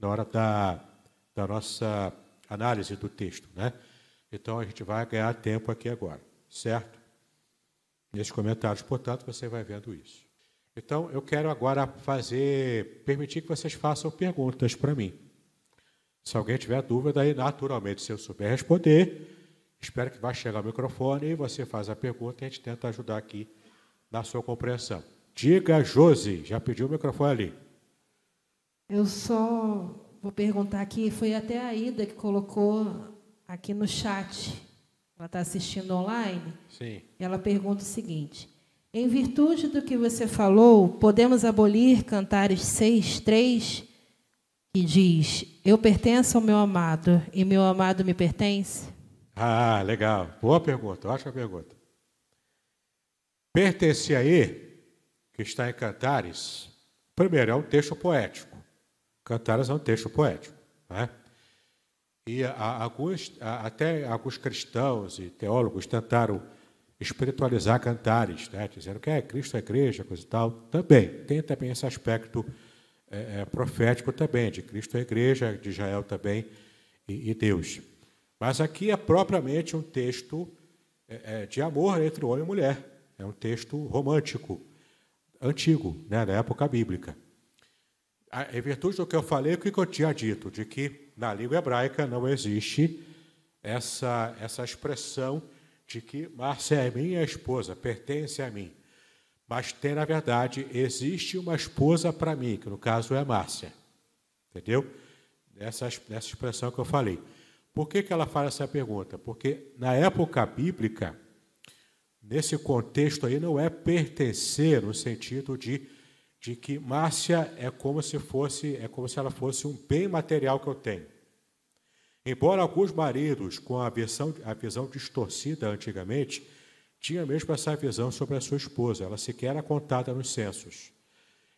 na hora da, da nossa análise do texto, né? Então a gente vai ganhar tempo aqui agora, certo? Nesses comentários, portanto, você vai vendo isso. Então eu quero agora fazer, permitir que vocês façam perguntas para mim. Se alguém tiver dúvida, aí naturalmente, se eu souber responder, espero que vá chegar o microfone e você faz a pergunta e a gente tenta ajudar aqui na sua compreensão. Diga, Josi, já pediu o microfone ali. Eu só vou perguntar aqui, foi até a Ida que colocou aqui no chat. Ela está assistindo online. Sim. E ela pergunta o seguinte: Em virtude do que você falou, podemos abolir Cantares 6, 3, que diz: Eu pertenço ao meu amado e meu amado me pertence? Ah, legal. Boa pergunta, ótima pergunta. Pertence aí que está em Cantares, primeiro, é um texto poético. Cantares é um texto poético. Né? E a, alguns, a, até alguns cristãos e teólogos tentaram espiritualizar Cantares, né? dizendo que é Cristo é igreja, coisa e tal. Também, tem também esse aspecto é, é, profético também, de Cristo é igreja, de Israel também, e, e Deus. Mas aqui é propriamente um texto é, é de amor entre homem e mulher. É um texto romântico antigo, né, na época bíblica. Em virtude do que eu falei, o que eu tinha dito? De que na língua hebraica não existe essa, essa expressão de que Márcia é minha esposa, pertence a mim. Mas tem, na verdade, existe uma esposa para mim, que no caso é Márcia. Entendeu? Nessa, nessa expressão que eu falei. Por que, que ela faz essa pergunta? Porque na época bíblica, nesse contexto aí não é pertencer no sentido de, de que Márcia é como se fosse é como se ela fosse um bem material que eu tenho. Embora alguns maridos com a visão, a visão distorcida antigamente tinha mesmo essa visão sobre a sua esposa, ela sequer era contada nos censos.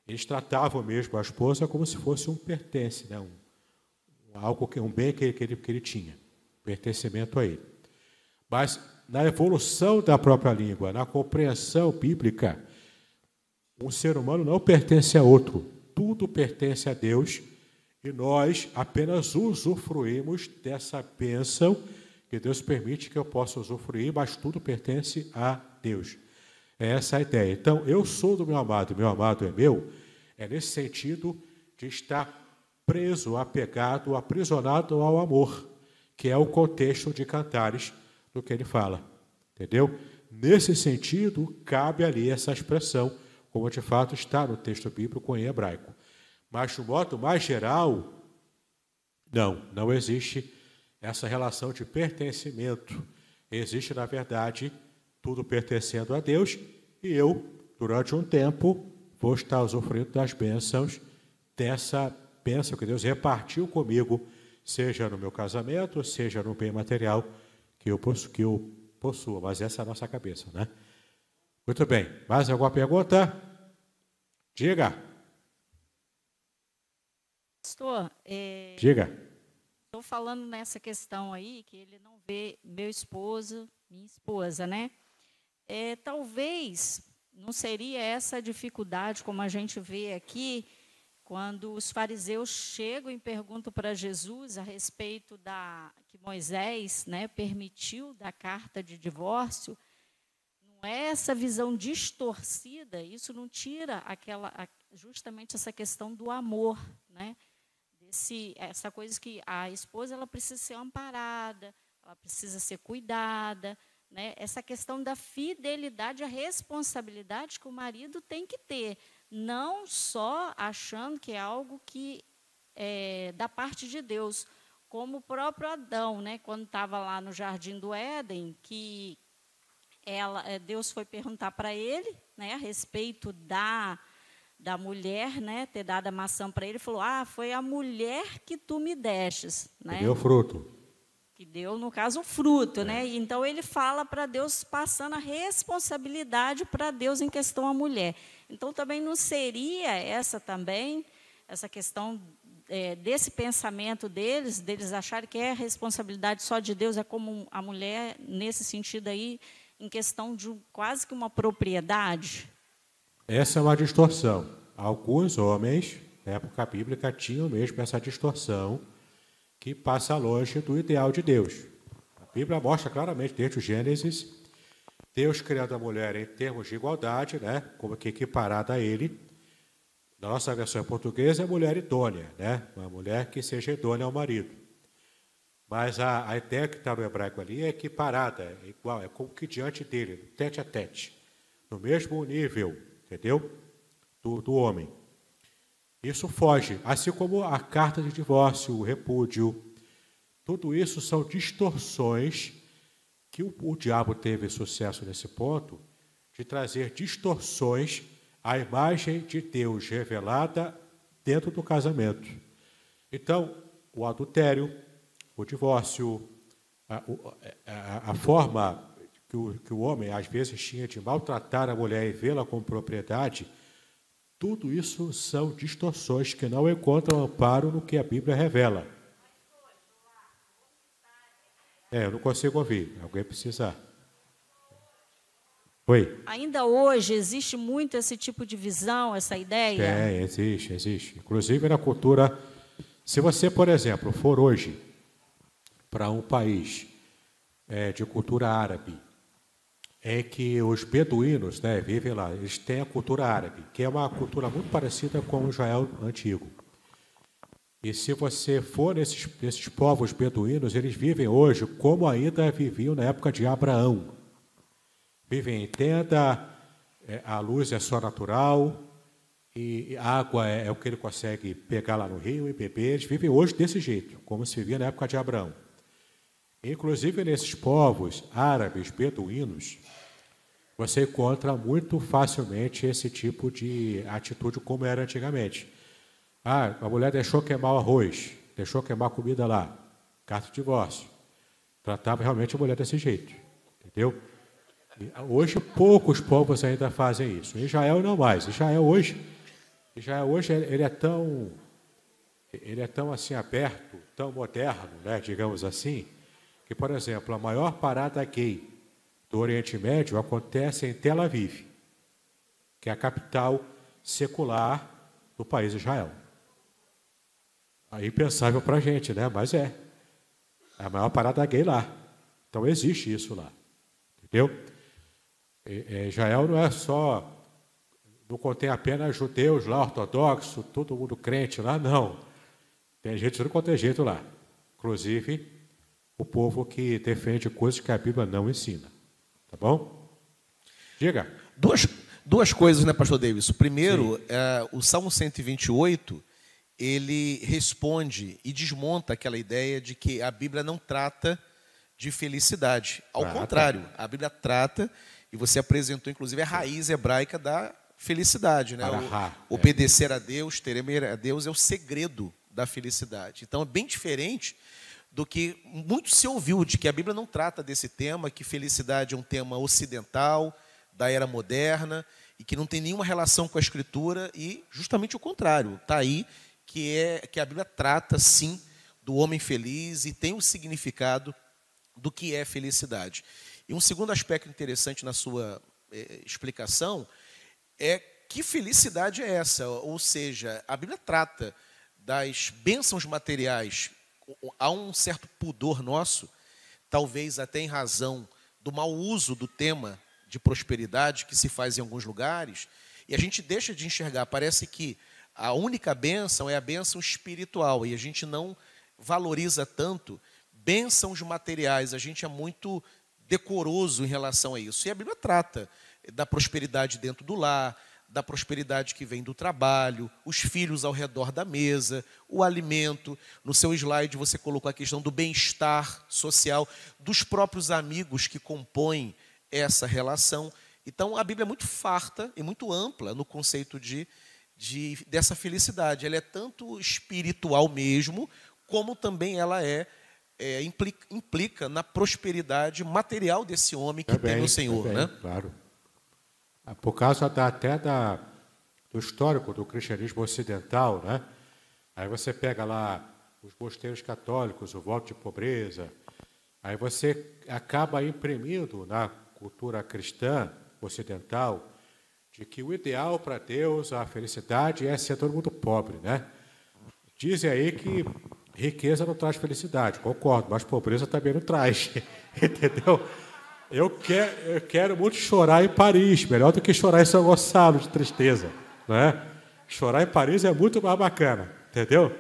Eles tratavam mesmo a esposa como se fosse um pertence, né? um, algo que um bem que, que, ele, que ele tinha, pertencimento a ele. Mas na evolução da própria língua, na compreensão bíblica, Um ser humano não pertence a outro, tudo pertence a Deus e nós apenas usufruímos dessa bênção que Deus permite que eu possa usufruir, mas tudo pertence a Deus. É essa a ideia. Então, eu sou do meu amado, meu amado é meu, é nesse sentido de estar preso, apegado, aprisionado ao amor, que é o contexto de Cantares do que ele fala. Entendeu? Nesse sentido, cabe ali essa expressão, como de fato está no texto bíblico em hebraico. Mas, de modo mais geral, não, não existe essa relação de pertencimento. Existe, na verdade, tudo pertencendo a Deus e eu, durante um tempo, vou estar usufruindo das bênçãos dessa bênção que Deus repartiu comigo, seja no meu casamento, seja no bem material que eu, possuo, que eu possua. Mas essa é a nossa cabeça, né? Muito bem. Mais alguma pergunta? Diga. Pastor, é, Diga. Estou falando nessa questão aí, que ele não vê meu esposo, minha esposa, né? É, talvez não seria essa dificuldade, como a gente vê aqui, quando os fariseus chegam e perguntam para Jesus a respeito da que Moisés né, permitiu da carta de divórcio, não é essa visão distorcida, isso não tira aquela justamente essa questão do amor, né? Desse, essa coisa que a esposa ela precisa ser amparada, ela precisa ser cuidada, né? Essa questão da fidelidade, a responsabilidade que o marido tem que ter não só achando que é algo que é da parte de Deus, como o próprio Adão, né, quando estava lá no jardim do Éden, que ela, é, Deus foi perguntar para ele, né, a respeito da da mulher, né, ter dado a maçã para ele, falou: "Ah, foi a mulher que tu me destes", né? Deu fruto. Que deu, no caso, o fruto, né? Então ele fala para Deus passando a responsabilidade para Deus em questão à mulher. Então, também não seria essa também, essa questão é, desse pensamento deles, deles acharem que é responsabilidade só de Deus, é como a mulher, nesse sentido aí, em questão de quase que uma propriedade? Essa é uma distorção. Alguns homens, na época bíblica, tinham mesmo essa distorção que passa longe do ideal de Deus. A Bíblia mostra claramente, desde o Gênesis, Deus criando a mulher em termos de igualdade, né, como que equiparada a ele. Na nossa versão portuguesa, é mulher idônea, né, uma mulher que seja idônea ao marido. Mas a, a ideia que está no hebraico ali é equiparada, é igual, é como que diante dele, tete a tete, no mesmo nível, entendeu? Do, do homem. Isso foge, assim como a carta de divórcio, o repúdio, tudo isso são distorções que o, o diabo teve sucesso nesse ponto de trazer distorções à imagem de Deus revelada dentro do casamento. Então, o adultério, o divórcio, a, a, a forma que o, que o homem às vezes tinha de maltratar a mulher e vê-la como propriedade, tudo isso são distorções que não encontram amparo no que a Bíblia revela. É, eu não consigo ouvir. Alguém precisa. Oi. Ainda hoje existe muito esse tipo de visão, essa ideia? É, existe, existe. Inclusive na cultura. Se você, por exemplo, for hoje para um país é, de cultura árabe, é que os beduínos né, vivem lá, eles têm a cultura árabe, que é uma cultura muito parecida com o Israel antigo. E se você for nesses, nesses povos beduínos, eles vivem hoje como ainda viviam na época de Abraão. Vivem em tenda, é, a luz é só natural, e água é, é, o que ele consegue pegar lá no rio e beber. Eles vivem hoje desse jeito, como se via na época de Abraão. Inclusive nesses povos árabes, beduínos, você encontra muito facilmente esse tipo de atitude como era antigamente. Ah, a mulher deixou queimar o arroz, deixou queimar a comida lá. Carta de divórcio. Tratava realmente a mulher desse jeito. Entendeu? E hoje poucos povos ainda fazem isso. Israel não mais. Israel hoje, Israel hoje ele é tão ele é tão assim aberto, tão moderno, né, digamos assim, que por exemplo, a maior parada gay do Oriente Médio acontece em Tel Aviv. que é a capital secular do país Israel. Aí impensável para a gente, né? Mas é. É a maior parada gay lá. Então existe isso lá. Entendeu? Israel não é só. Não contém apenas judeus lá, ortodoxos, todo mundo crente lá, não. Tem gente tudo quanto é jeito lá. Inclusive, o povo que defende coisas que a Bíblia não ensina. Tá bom? Diga. Duas, duas coisas, né, pastor Davis? Primeiro, é, o Salmo 128 ele responde e desmonta aquela ideia de que a Bíblia não trata de felicidade. Ao contrário, a Bíblia trata, e você apresentou inclusive a raiz hebraica da felicidade. Né? O, obedecer a Deus, temer a Deus é o segredo da felicidade. Então é bem diferente do que muito se ouviu de que a Bíblia não trata desse tema, que felicidade é um tema ocidental, da era moderna, e que não tem nenhuma relação com a Escritura, e justamente o contrário. Está aí que, é, que a Bíblia trata, sim, do homem feliz e tem o um significado do que é felicidade. E um segundo aspecto interessante na sua eh, explicação é que felicidade é essa? Ou seja, a Bíblia trata das bênçãos materiais, há um certo pudor nosso, talvez até em razão do mau uso do tema de prosperidade que se faz em alguns lugares, e a gente deixa de enxergar, parece que a única bênção é a bênção espiritual e a gente não valoriza tanto bênçãos materiais, a gente é muito decoroso em relação a isso. E a Bíblia trata da prosperidade dentro do lar, da prosperidade que vem do trabalho, os filhos ao redor da mesa, o alimento. No seu slide você colocou a questão do bem-estar social, dos próprios amigos que compõem essa relação. Então a Bíblia é muito farta e muito ampla no conceito de de, dessa felicidade. Ela é tanto espiritual mesmo, como também ela é, é implica, implica, na prosperidade material desse homem que tem no Senhor. Bem, né? Claro. Por causa da, até da, do histórico do cristianismo ocidental, né? aí você pega lá os mosteiros católicos, o voto de pobreza, aí você acaba imprimindo na cultura cristã ocidental de que o ideal para Deus, a felicidade, é ser todo mundo pobre, né? Dizem aí que riqueza não traz felicidade, concordo, mas pobreza também não traz, entendeu? Eu quero, eu quero muito chorar em Paris, melhor do que chorar em São Gonçalo de tristeza, não é? Chorar em Paris é muito mais bacana, entendeu?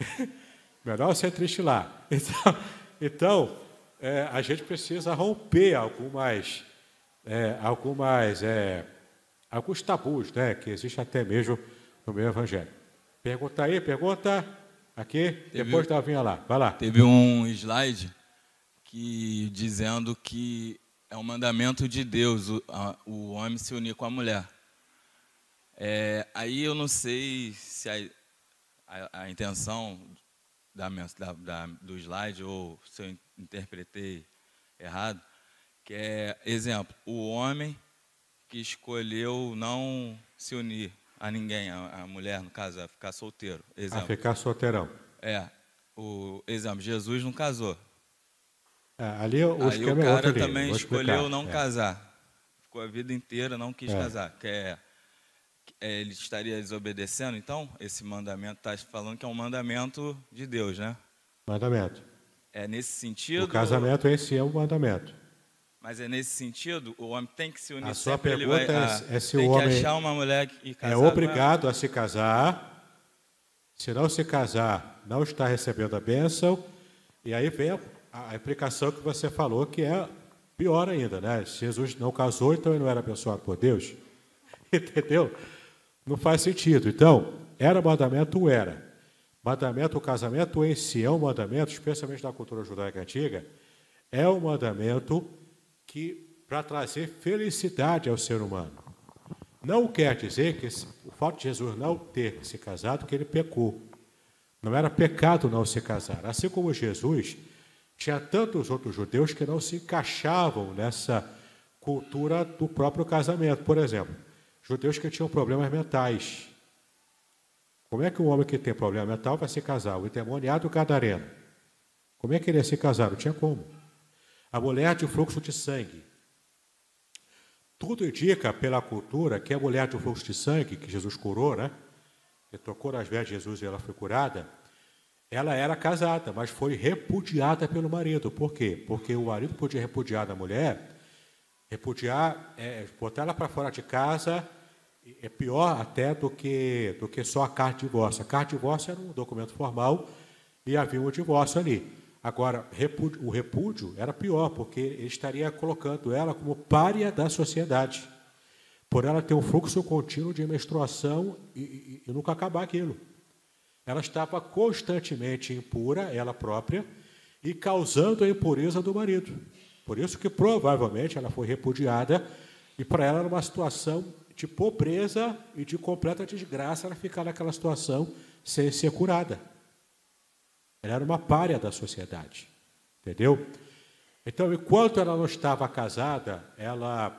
melhor ser triste lá. Então, então é, a gente precisa romper algumas, é, algumas é, alguns tabus, né, que existem até mesmo no meio evangélico. Pergunta aí, pergunta aqui, teve, depois da vinha lá. Vai lá. Teve um slide que dizendo que é um mandamento de Deus o, a, o homem se unir com a mulher. É, aí eu não sei se a, a, a intenção da, da, da, do slide ou se eu interpretei errado, que é exemplo, o homem que escolheu não se unir a ninguém, a, a mulher, no caso, a ficar solteiro. Exemplo. A ficar solteirão. É. O exemplo, Jesus não casou. É, ali o Aí o é cara é também escolheu não é. casar. Ficou a vida inteira, não quis é. casar. Que é, ele estaria desobedecendo, então, esse mandamento está falando que é um mandamento de Deus, né? Mandamento. É nesse sentido. O casamento esse é o mandamento. Mas é nesse sentido, o homem tem que se unir a sua pergunta vai, é, é se o homem achar uma mulher e casar é obrigado a se casar. Se não se casar, não está recebendo a bênção. E aí vem a, a implicação que você falou, que é pior ainda, né? Jesus não casou, então ele não era abençoado por Deus. Entendeu? Não faz sentido. Então, era mandamento, era. Mandamento, o casamento em si é um mandamento, especialmente na cultura judaica antiga, é um mandamento que para trazer felicidade ao ser humano. Não quer dizer que o fato de Jesus não ter se casado que ele pecou. Não era pecado não se casar. Assim como Jesus, tinha tantos outros judeus que não se encaixavam nessa cultura do próprio casamento. Por exemplo, judeus que tinham problemas mentais. Como é que um homem que tem problema mental vai se casar? O endemoniado gadareno. Como é que ele ia se casar? Não tinha como. A mulher de fluxo de sangue. Tudo indica pela cultura que a mulher do fluxo de sangue, que Jesus curou, né? Que tocou nas vestes de Jesus e ela foi curada, ela era casada, mas foi repudiada pelo marido. Por quê? Porque o marido podia repudiar a mulher, repudiar, é, botar ela para fora de casa, é pior até do que, do que só a carta de divórcio. A carta de divórcio era um documento formal e havia um divórcio ali. Agora, o repúdio era pior, porque ele estaria colocando ela como párea da sociedade, por ela ter um fluxo contínuo de menstruação e, e, e nunca acabar aquilo. Ela estava constantemente impura, ela própria, e causando a impureza do marido. Por isso que provavelmente ela foi repudiada, e para ela era uma situação de pobreza e de completa desgraça ela ficar naquela situação sem ser curada. Ela era uma párea da sociedade. Entendeu? Então, enquanto ela não estava casada, ela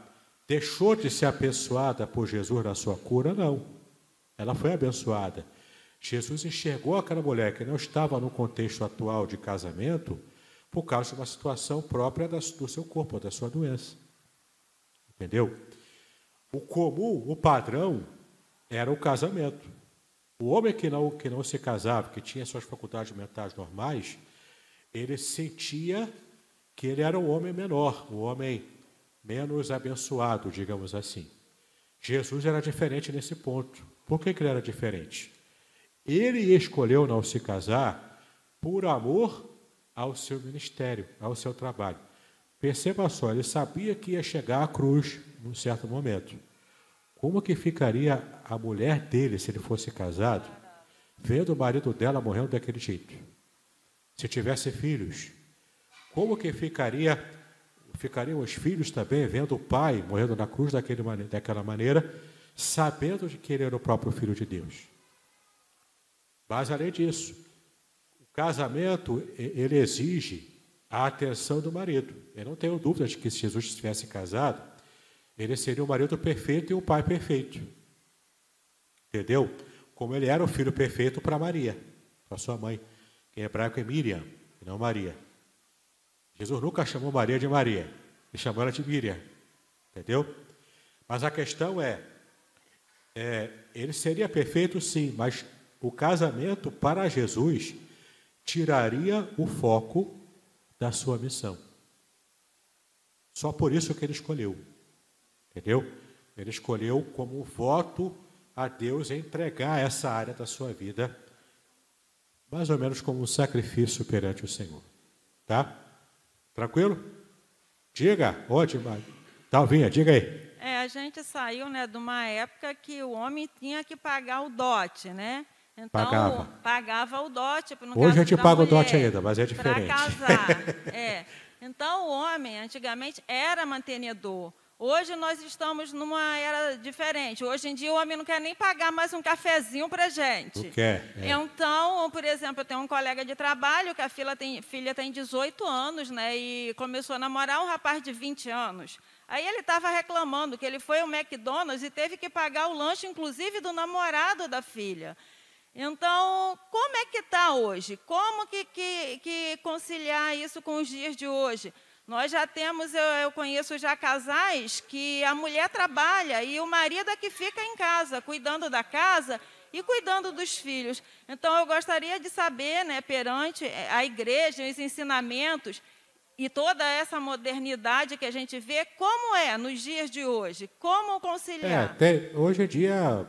deixou de ser abençoada por Jesus na sua cura? Não. Ela foi abençoada. Jesus enxergou aquela mulher que não estava no contexto atual de casamento por causa de uma situação própria do seu corpo, da sua doença. Entendeu? O comum, o padrão, era o casamento. O homem que não, que não se casava, que tinha suas faculdades mentais normais, ele sentia que ele era um homem menor, um homem menos abençoado, digamos assim. Jesus era diferente nesse ponto. Por que, que ele era diferente? Ele escolheu não se casar por amor ao seu ministério, ao seu trabalho. Perceba só, ele sabia que ia chegar à cruz num certo momento. Como que ficaria a mulher dele se ele fosse casado, vendo o marido dela morrendo daquele jeito? Se tivesse filhos, como que ficaria ficariam os filhos também vendo o pai morrendo na cruz daquele, daquela maneira, sabendo de que ele era o próprio filho de Deus? Mas além disso, o casamento ele exige a atenção do marido. Eu não tenho dúvida de que se Jesus estivesse casado, ele seria o marido perfeito e o pai perfeito. Entendeu? Como ele era o filho perfeito para Maria, para sua mãe, que em hebraico é Miriam, e não Maria. Jesus nunca chamou Maria de Maria, ele chamou ela de Miriam. Entendeu? Mas a questão é, é ele seria perfeito sim, mas o casamento para Jesus tiraria o foco da sua missão. Só por isso que ele escolheu. Entendeu? Ele escolheu como voto a Deus entregar essa área da sua vida, mais ou menos como um sacrifício perante o Senhor. Tá? Tranquilo? Diga, ótimo. Talvinha, diga aí. É, a gente saiu né, de uma época que o homem tinha que pagar o dote, né? Então, pagava. pagava o dote. No Hoje a gente paga mulher, o dote ainda, mas é diferente. Para casar. é. Então, o homem, antigamente, era mantenedor. Hoje nós estamos numa era diferente. Hoje em dia o homem não quer nem pagar mais um cafezinho para gente. Não quer. É. Então, por exemplo, eu tenho um colega de trabalho que a filha tem, filha tem 18 anos, né? E começou a namorar um rapaz de 20 anos. Aí ele estava reclamando que ele foi ao McDonald's e teve que pagar o lanche, inclusive, do namorado da filha. Então, como é que está hoje? Como que, que, que conciliar isso com os dias de hoje? Nós já temos, eu, eu, conheço já casais que a mulher trabalha e o marido é que fica em casa, cuidando da casa e cuidando dos filhos. Então, eu gostaria de saber, né, perante a igreja, os ensinamentos e toda essa modernidade que a gente vê, como é nos dias de hoje? Como conciliar? É, tem, hoje em dia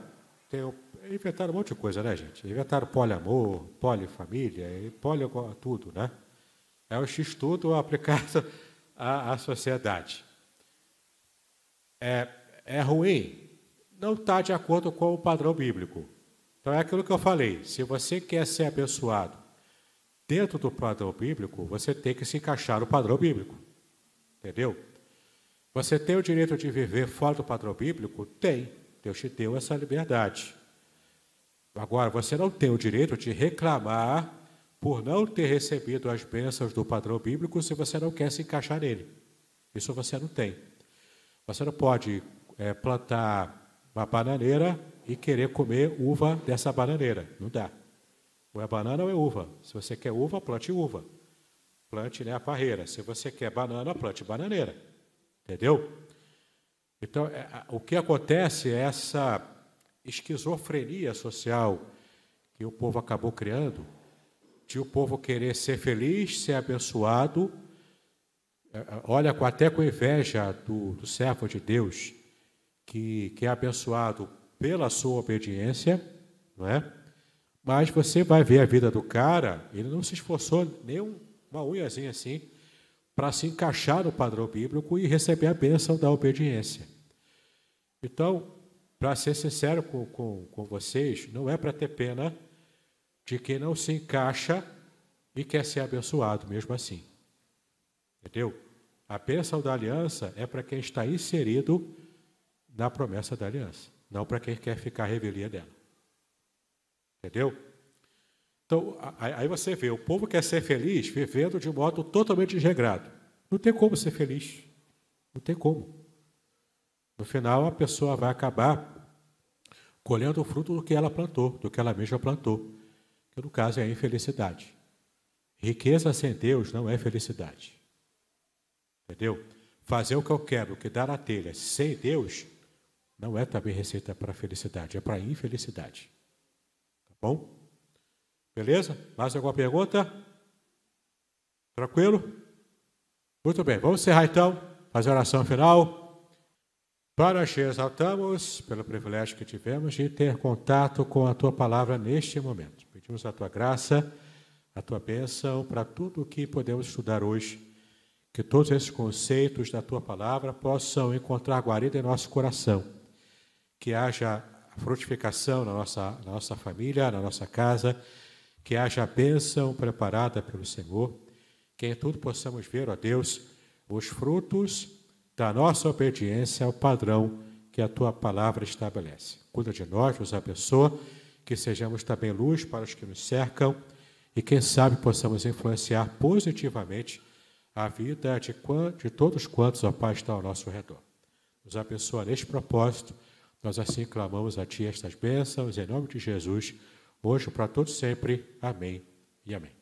tem, inventaram um monte de coisa, né, gente? Inventaram poliamor, polifamília, poli tudo, né? É o X-tudo aplicado à, à sociedade. É, é ruim? Não está de acordo com o padrão bíblico. Então é aquilo que eu falei. Se você quer ser abençoado dentro do padrão bíblico, você tem que se encaixar no padrão bíblico. Entendeu? Você tem o direito de viver fora do padrão bíblico? Tem. Deus te deu essa liberdade. Agora, você não tem o direito de reclamar por não ter recebido as bênçãos do padrão bíblico se você não quer se encaixar nele. Isso você não tem. Você não pode é, plantar uma bananeira e querer comer uva dessa bananeira. Não dá. Ou é banana ou é uva. Se você quer uva, plante uva. Plante né, a parreira. Se você quer banana, plante bananeira. Entendeu? Então, é, o que acontece é essa esquizofrenia social que o povo acabou criando, de o povo querer ser feliz, ser abençoado, é, é, olha até com inveja do, do servo de Deus, que, que é abençoado pela sua obediência, não é? Mas você vai ver a vida do cara, ele não se esforçou nem uma unhazinha assim para se encaixar no padrão bíblico e receber a bênção da obediência. Então, para ser sincero com, com, com vocês, não é para ter pena de quem não se encaixa e quer ser abençoado mesmo assim. Entendeu? A bênção da aliança é para quem está inserido na promessa da aliança, não para quem quer ficar revelia dela. Entendeu? Então, aí você vê, o povo quer ser feliz vivendo de modo totalmente desregrado. Não tem como ser feliz. Não tem como. No final, a pessoa vai acabar colhendo o fruto do que ela plantou, do que ela mesma plantou, que no caso é a infelicidade. Riqueza sem Deus não é felicidade. Entendeu? Fazer o que eu quero, o que dar a telha sem Deus, não é também receita para felicidade, é para infelicidade. Tá bom? Beleza? Mais alguma pergunta? Tranquilo? Muito bem, vamos encerrar então, fazer a oração final. Para te exaltamos pelo privilégio que tivemos de ter contato com a tua palavra neste momento. Pedimos a tua graça, a tua bênção para tudo o que podemos estudar hoje. Que todos esses conceitos da tua palavra possam encontrar guarida em nosso coração que haja frutificação na nossa, na nossa família, na nossa casa, que haja bênção preparada pelo Senhor, que em tudo possamos ver, ó Deus, os frutos da nossa obediência ao padrão que a tua palavra estabelece. Cuida de nós, nos abençoa, que sejamos também luz para os que nos cercam e, quem sabe, possamos influenciar positivamente a vida de, de todos quantos, ó Pai, estão ao nosso redor. Nos abençoa neste propósito nós assim clamamos a Ti estas bênçãos, em nome de Jesus, hoje para todos sempre. Amém e amém.